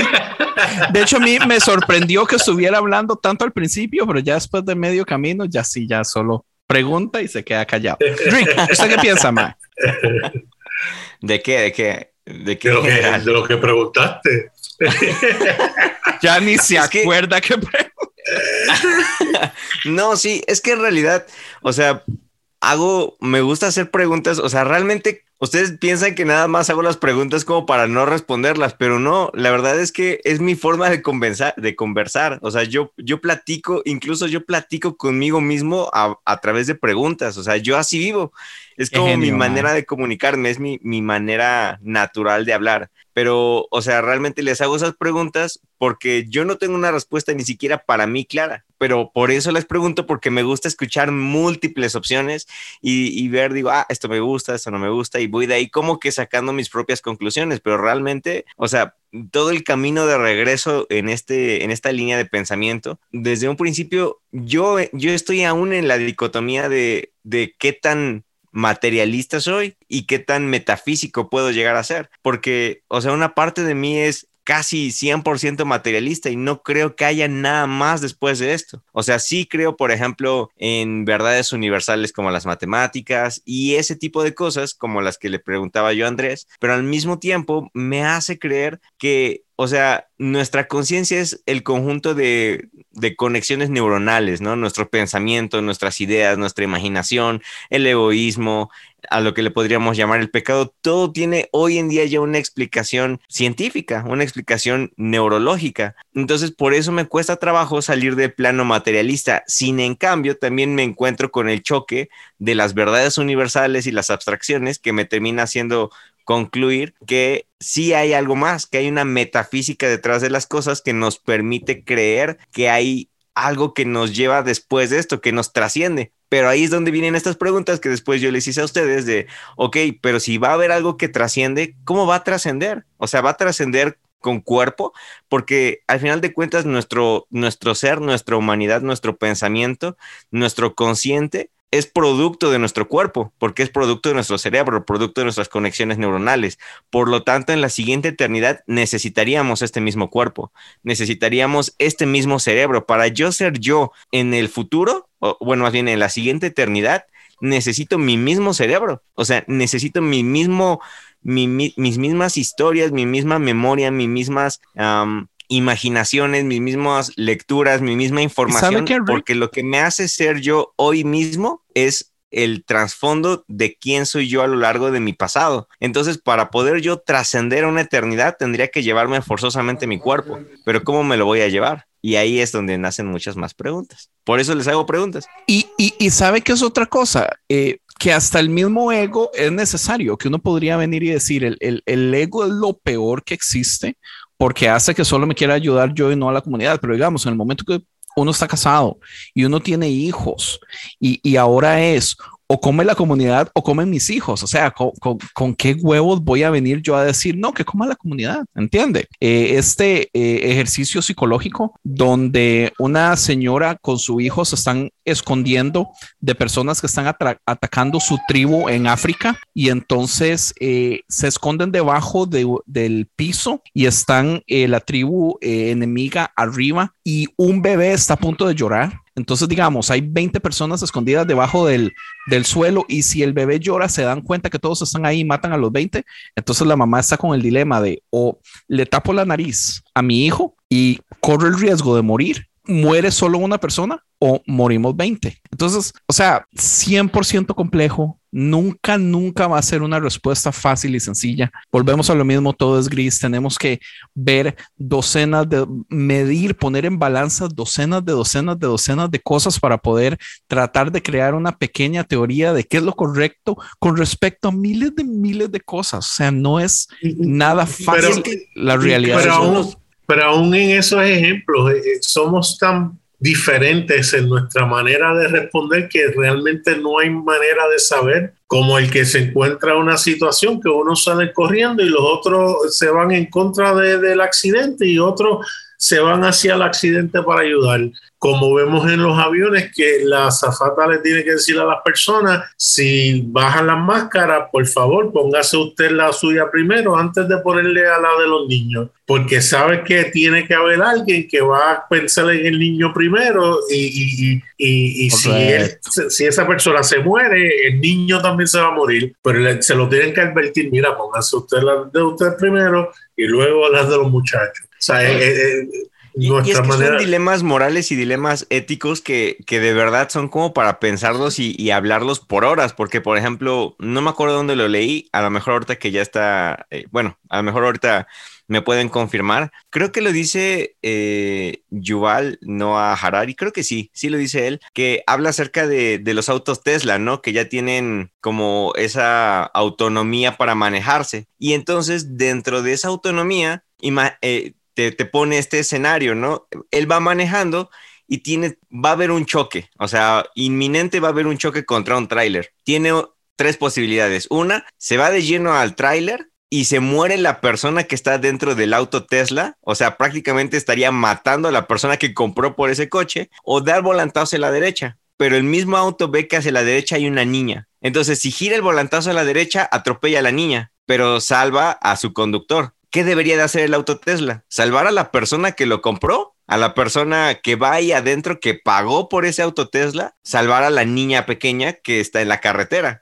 De hecho, a mí me sorprendió que estuviera hablando tanto al principio, pero ya después de medio camino, ya sí, ya solo pregunta y se queda callado. Rick, ¿usted qué piensa, ma? ¿De qué? ¿De qué? ¿De qué? De lo que, de lo que preguntaste. Ya ni se acuerda que... no, sí, es que en realidad, o sea, hago, me gusta hacer preguntas, o sea, realmente ustedes piensan que nada más hago las preguntas como para no responderlas, pero no, la verdad es que es mi forma de conversar, de conversar. O sea, yo, yo platico, incluso yo platico conmigo mismo a, a través de preguntas, o sea, yo así vivo. Es como mi manera de comunicarme, es mi, mi manera natural de hablar pero, o sea, realmente les hago esas preguntas porque yo no tengo una respuesta ni siquiera para mí clara, pero por eso les pregunto porque me gusta escuchar múltiples opciones y, ver, digo, ah, esto me gusta, esto no me gusta, y voy de ahí como que sacando mis propias conclusiones, pero realmente, o sea, todo el camino de regreso en, este, en esta línea de pensamiento, desde un principio, yo, yo estoy aún en la dicotomía de, de qué tan materialista soy y qué tan metafísico puedo llegar a ser. Porque, o sea, una parte de mí es casi 100% materialista y no creo que haya nada más después de esto. O sea, sí creo, por ejemplo, en verdades universales como las matemáticas y ese tipo de cosas como las que le preguntaba yo a Andrés, pero al mismo tiempo me hace creer que o sea, nuestra conciencia es el conjunto de, conexiones neuronales, ¿no? Nuestro pensamiento, nuestras ideas, nuestra imaginación, el egoísmo, a lo que le podríamos llamar el pecado, todo tiene hoy en día ya una explicación científica, una explicación neurológica. Entonces, por eso me cuesta trabajo salir del plano materialista. Sin en cambio, también me encuentro con el choque de las verdades universales y las abstracciones que me termina haciendo concluir que sí hay algo más, que hay una metafísica detrás de las cosas que nos permite creer que hay algo que nos lleva después de esto, que nos trasciende. Pero ahí es donde vienen estas preguntas que después yo les hice a ustedes de, ok, pero si va a haber algo que trasciende, ¿cómo va a trascender? O sea, va a trascender con cuerpo, porque al final de cuentas nuestro, nuestro ser, nuestra humanidad, nuestro pensamiento, nuestro consciente es producto de nuestro cuerpo, porque es producto de nuestro cerebro, producto de nuestras conexiones neuronales. Por lo tanto, en la siguiente eternidad necesitaríamos este mismo cuerpo, necesitaríamos este mismo cerebro. Para yo ser yo en el futuro, o bueno, más bien en la siguiente eternidad, necesito mi mismo cerebro, o sea, necesito mi mismo, mis mismas historias, mi misma memoria, mis mismas imaginaciones, mis mismas lecturas, mi misma información, porque lo que me hace ser yo hoy mismo es el trasfondo de quién soy yo a lo largo de mi pasado. Entonces, para poder yo trascender a una eternidad, tendría que llevarme forzosamente mi cuerpo. Pero ¿cómo me lo voy a llevar? Y ahí es donde nacen muchas más preguntas. Por eso les hago preguntas. Y, y, sabe que es otra cosa, eh, que hasta el mismo ego es necesario, que uno podría venir y decir, el, el, el ego es lo peor que existe porque hace que solo me quiera ayudar yo y no a la comunidad. Pero digamos, en el momento que uno está casado y uno tiene hijos y, y ahora es o come la comunidad o comen mis hijos. O sea, ¿con, qué huevos voy a venir yo a decir, no, que coma la comunidad? ¿Entiende? Eh, este eh, ejercicio psicológico donde una señora con su hijo se están escondiendo de personas que están atacando su tribu en África y entonces eh, se esconden debajo del piso y están la tribu enemiga arriba y un bebé está a punto de llorar entonces, digamos, hay 20 personas escondidas debajo del, suelo y si el bebé llora, se dan cuenta que todos están ahí y matan a los 20. Entonces la mamá está con el dilema de o le tapo la nariz a mi hijo y corre el riesgo de morir, muere solo una persona o morimos 20. Entonces, o sea, 100% complejo, nunca, nunca va a ser una respuesta fácil y sencilla. Volvemos a lo mismo, todo es gris. Tenemos que ver docenas de, medir, poner en balanza docenas de docenas de docenas de cosas para poder tratar de crear una pequeña teoría de qué es lo correcto con respecto a miles de miles de cosas. O sea, no es nada fácil la realidad. Pero aún, pero aún en esos ejemplos, eh, eh, somos tan diferentes en nuestra manera de responder que realmente no hay manera de saber como el que se encuentra en una situación que uno sale corriendo y los otros se van en contra del accidente y otros se van hacia el accidente para ayudar. Como vemos en los aviones, que la azafata le tiene que decir a las personas, si bajan las máscaras, por favor, póngase usted la suya primero antes de ponerle a la de los niños, porque sabe que tiene que haber alguien que va a pensar en el niño primero y, y, si, si, esa persona se muere, el niño también se va a morir, pero se lo tienen que advertir, mira, póngase usted la de usted primero y luego las de los muchachos. O sea, y, es que son dilemas morales y dilemas éticos que, que de verdad son como para pensarlos y, hablarlos por horas, porque por ejemplo, no me acuerdo dónde lo leí, a lo mejor ahorita que ya está, eh, bueno, a lo mejor ahorita me pueden confirmar. Creo que lo dice eh, Yuval Noah Harari, creo que sí, sí lo dice él, que habla acerca de, de, los autos Tesla, ¿no? Que ya tienen como esa autonomía para manejarse. Y entonces, dentro de esa autonomía, eh, te, pone este escenario, ¿no? Él va manejando y tiene, va a haber un choque, o sea, inminente va a haber un choque contra un tráiler. Tiene tres posibilidades. Una, se va de lleno al tráiler y se muere la persona que está dentro del auto Tesla, o sea, prácticamente estaría matando a la persona que compró por ese coche, o dar volantazo hacia la derecha. Pero el mismo auto ve que hacia la derecha hay una niña. Entonces, si gira el volantazo a la derecha, atropella a la niña, pero salva a su conductor. ¿Qué debería de hacer el auto Tesla? ¿Salvar a la persona que lo compró? ¿A la persona que va ahí adentro, que pagó por ese auto Tesla? ¿Salvar a la niña pequeña que está en la carretera?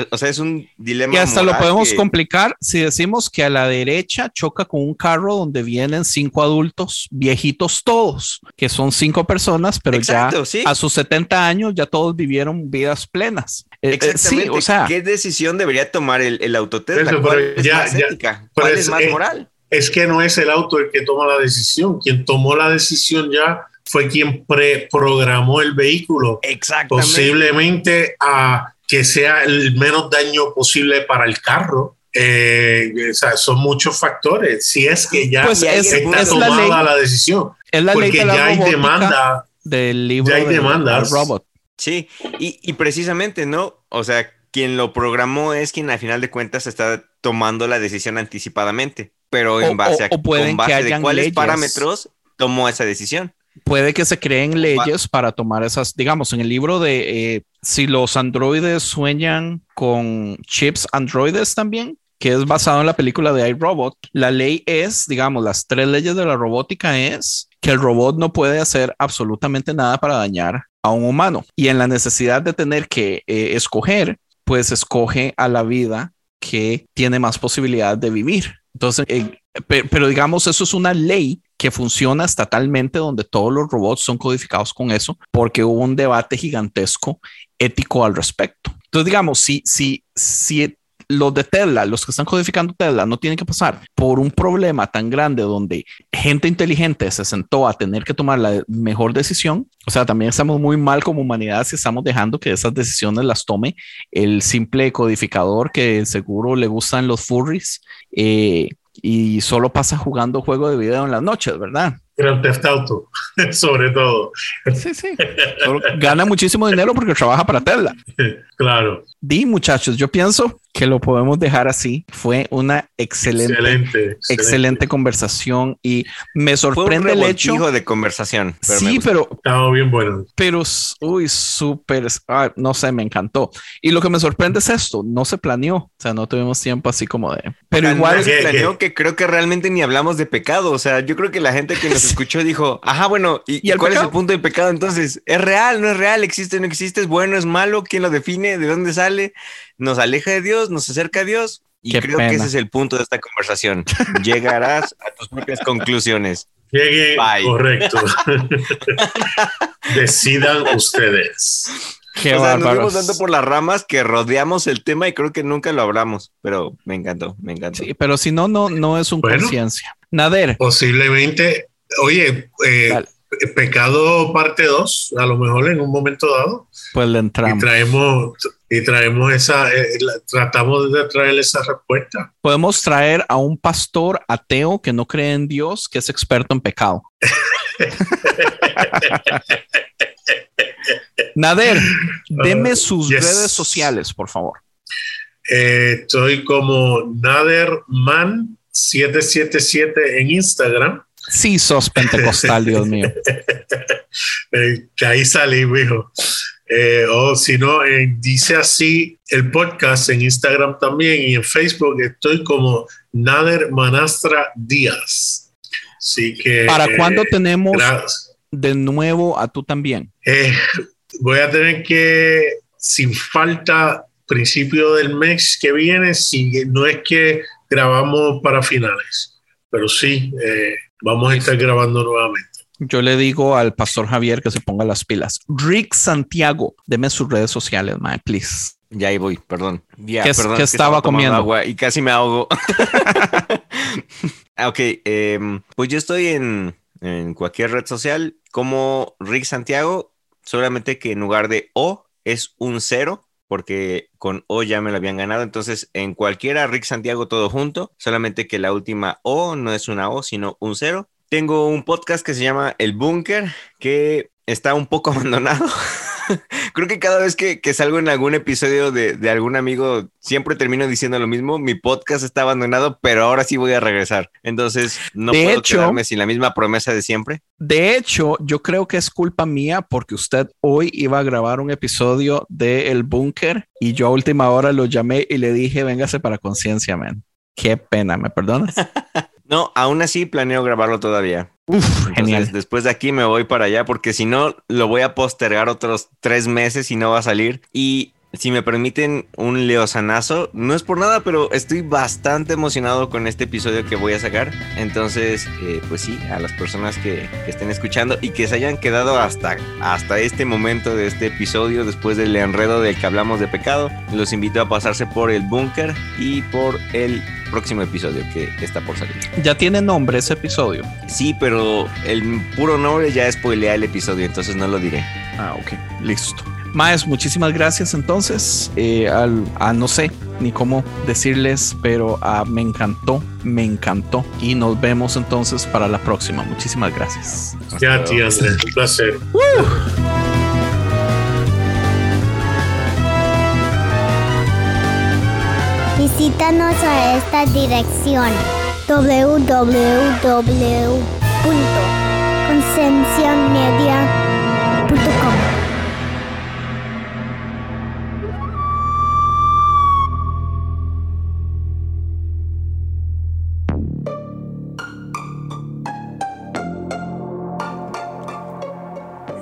Eh, o sea, es un dilema. Y hasta lo moral podemos que- complicar si decimos que a la derecha choca con un carro donde vienen cinco adultos, viejitos todos, que son cinco personas, pero Exacto, ya sí. a sus 70 años ya todos vivieron vidas plenas. Eh, eh, Exactamente. sí, o sea, ¿Qué decisión debería tomar el, el autotesla? Eso, ¿Cuál pero es ya- más ya- ética? ¿Cuál es- es más eh, moral? Es que no es el auto el que toma la decisión. Quien tomó la decisión ya fue quien preprogramó el vehículo. Exactamente. posiblemente a que sea el menos daño posible para el carro. Eh, o sea, son muchos factores. Si es que ya Pues es- está es la tomada ley- la, decisión, es la ley porque de la ya hay demanda. del libro ya hay de demandas. Robot. Sí, y, y precisamente, ¿no? O sea, quien lo programó es quien al final de cuentas está tomando la decisión anticipadamente, pero en O- base o- a o pueden con base que de cuáles leyes. parámetros tomó esa decisión. Puede que se creen leyes para tomar esas, digamos, en el libro de eh, si los androides sueñan con chips androides también, que es basado en la película de iRobot, la ley es, digamos, las tres leyes de la robótica es que el robot no puede hacer absolutamente nada para dañar a un humano. Y en la necesidad de tener que eh, escoger, pues escoge a la vida que tiene más posibilidad de vivir. Entonces, eh, pe- pero digamos, eso es una ley que funciona estatalmente donde todos los robots son codificados con eso, porque hubo un debate gigantesco ético al respecto. Entonces, digamos, si, si, si los de Tesla, los que están codificando Tesla, no tienen que pasar por un problema tan grande donde gente inteligente se sentó a tener que tomar la mejor decisión, o sea, también estamos muy mal como humanidad si estamos dejando que esas decisiones las tome el simple codificador que seguro le gustan los furries eh, y solo pasa jugando juego de video en las noches, ¿verdad? Grand Theft Auto, sobre todo. Sí, sí. Solo gana muchísimo dinero porque trabaja para Tesla. Claro, Di, muchachos, yo pienso que lo podemos dejar así. Fue una excelente, excelente, excelente. conversación y me Fue un sorprende el hecho. de conversación. pero Sí, pero, Estaba bien bueno. pero, uy, súper, ah, no sé, me encantó. Y lo que me sorprende es esto, no se planeó, o sea, no tuvimos tiempo así como de... Pero igual, mal se ¿Qué- planeó que creo que realmente ni hablamos de pecado. O sea, yo creo que la gente que nos escuchó dijo, ajá, bueno, ¿y, ¿Y el cuál es el punto del pecado? Entonces, ¿es real? ¿No es real? ¿Existe? ¿No existe? ¿Es bueno? ¿Es malo? ¿Quién lo define? ¿De dónde sale? ¿Nos aleja de Dios? ¿Nos acerca a Dios? Y Qué creo que ese es el punto de esta conversación. Llegarás a tus propias conclusiones. Llegue Bye. correcto. Decidan ustedes. qué o sea, nos fuimos dando por las ramas que rodeamos el tema y creo que nunca lo hablamos, pero me encantó, me encantó. Sí, pero si no, no, no es un Bueno. conciencia. Nader, Posiblemente, oye, eh. Pecado parte 2, a lo mejor en un momento dado. pues le Y entramos. traemos, y traemos esa, eh, la- tratamos de traer esa respuesta. Podemos traer a un pastor ateo que no cree en Dios, que es experto en pecado. Nader, deme Uh, sus yes. redes sociales, por favor. Eh, estoy como Naderman777 en Instagram. Sí, sos pentecostal, Dios mío. Eh, ahí salí, mijo. Eh, o si no, eh, dice así el podcast en Instagram también y en Facebook estoy como Nader Manastra Díaz. Así que. ¿Para eh, cuándo tenemos de nuevo a tú también? voy a tener que, sin falta, principio del mes que viene, si no es que grabamos para finales, pero sí, eh, vamos a estar grabando nuevamente. Yo le digo al pastor Javier que se ponga las pilas. Rick Santiago, deme sus redes sociales, man, please. Ya ahí voy, perdón. Ya, ¿Qué perdón, qué es que estaba tomando comiendo? agua y casi me ahogo. Ah, ok, em, pues yo estoy en, en cualquier red social como Rick Santiago, solamente que en lugar de O es un cero, porque con O ya me lo habían ganado. Entonces, en cualquiera, Rick Santiago todo junto, solamente que la última O no es una O, sino un cero. Tengo un podcast que se llama El Búnker, que está un poco abandonado. Creo que cada vez que, que salgo en algún episodio de, de algún amigo, siempre termino diciendo lo mismo. Mi podcast está abandonado, pero ahora sí voy a regresar. Entonces, no De puedo hecho- quedarme sin la misma promesa de siempre. De hecho, yo creo que es culpa mía porque usted hoy iba a grabar un episodio de El Búnker y yo a última hora lo llamé y le dije, véngase para conciencia, man. Qué pena, ¿me perdonas? No, aún así planeo grabarlo todavía. Uf, Entonces, genial. después de aquí me voy para allá porque si no, lo voy a postergar otros tres meses y no va a salir. Y si me permiten un leosanazo, no es por nada, pero estoy bastante emocionado con este episodio que voy a sacar. Entonces, eh, pues sí, a las personas que, que, estén escuchando y que se hayan quedado hasta, hasta este momento de este episodio, después del enredo del que hablamos de pecado, los invito a pasarse por el búnker y por el próximo episodio que está por salir. ¿Ya tiene nombre ese episodio? Sí, pero el puro nombre ya spoilea el episodio, entonces no lo diré. Ah, ok, listo. Maes, muchísimas gracias entonces. Eh, al, a no sé ni cómo decirles, pero uh, me encantó, me encantó. Y nos vemos entonces para la próxima. Muchísimas gracias. Ya, Andrés, un placer. Uh. Visítanos a esta dirección www.concienciamedia.com.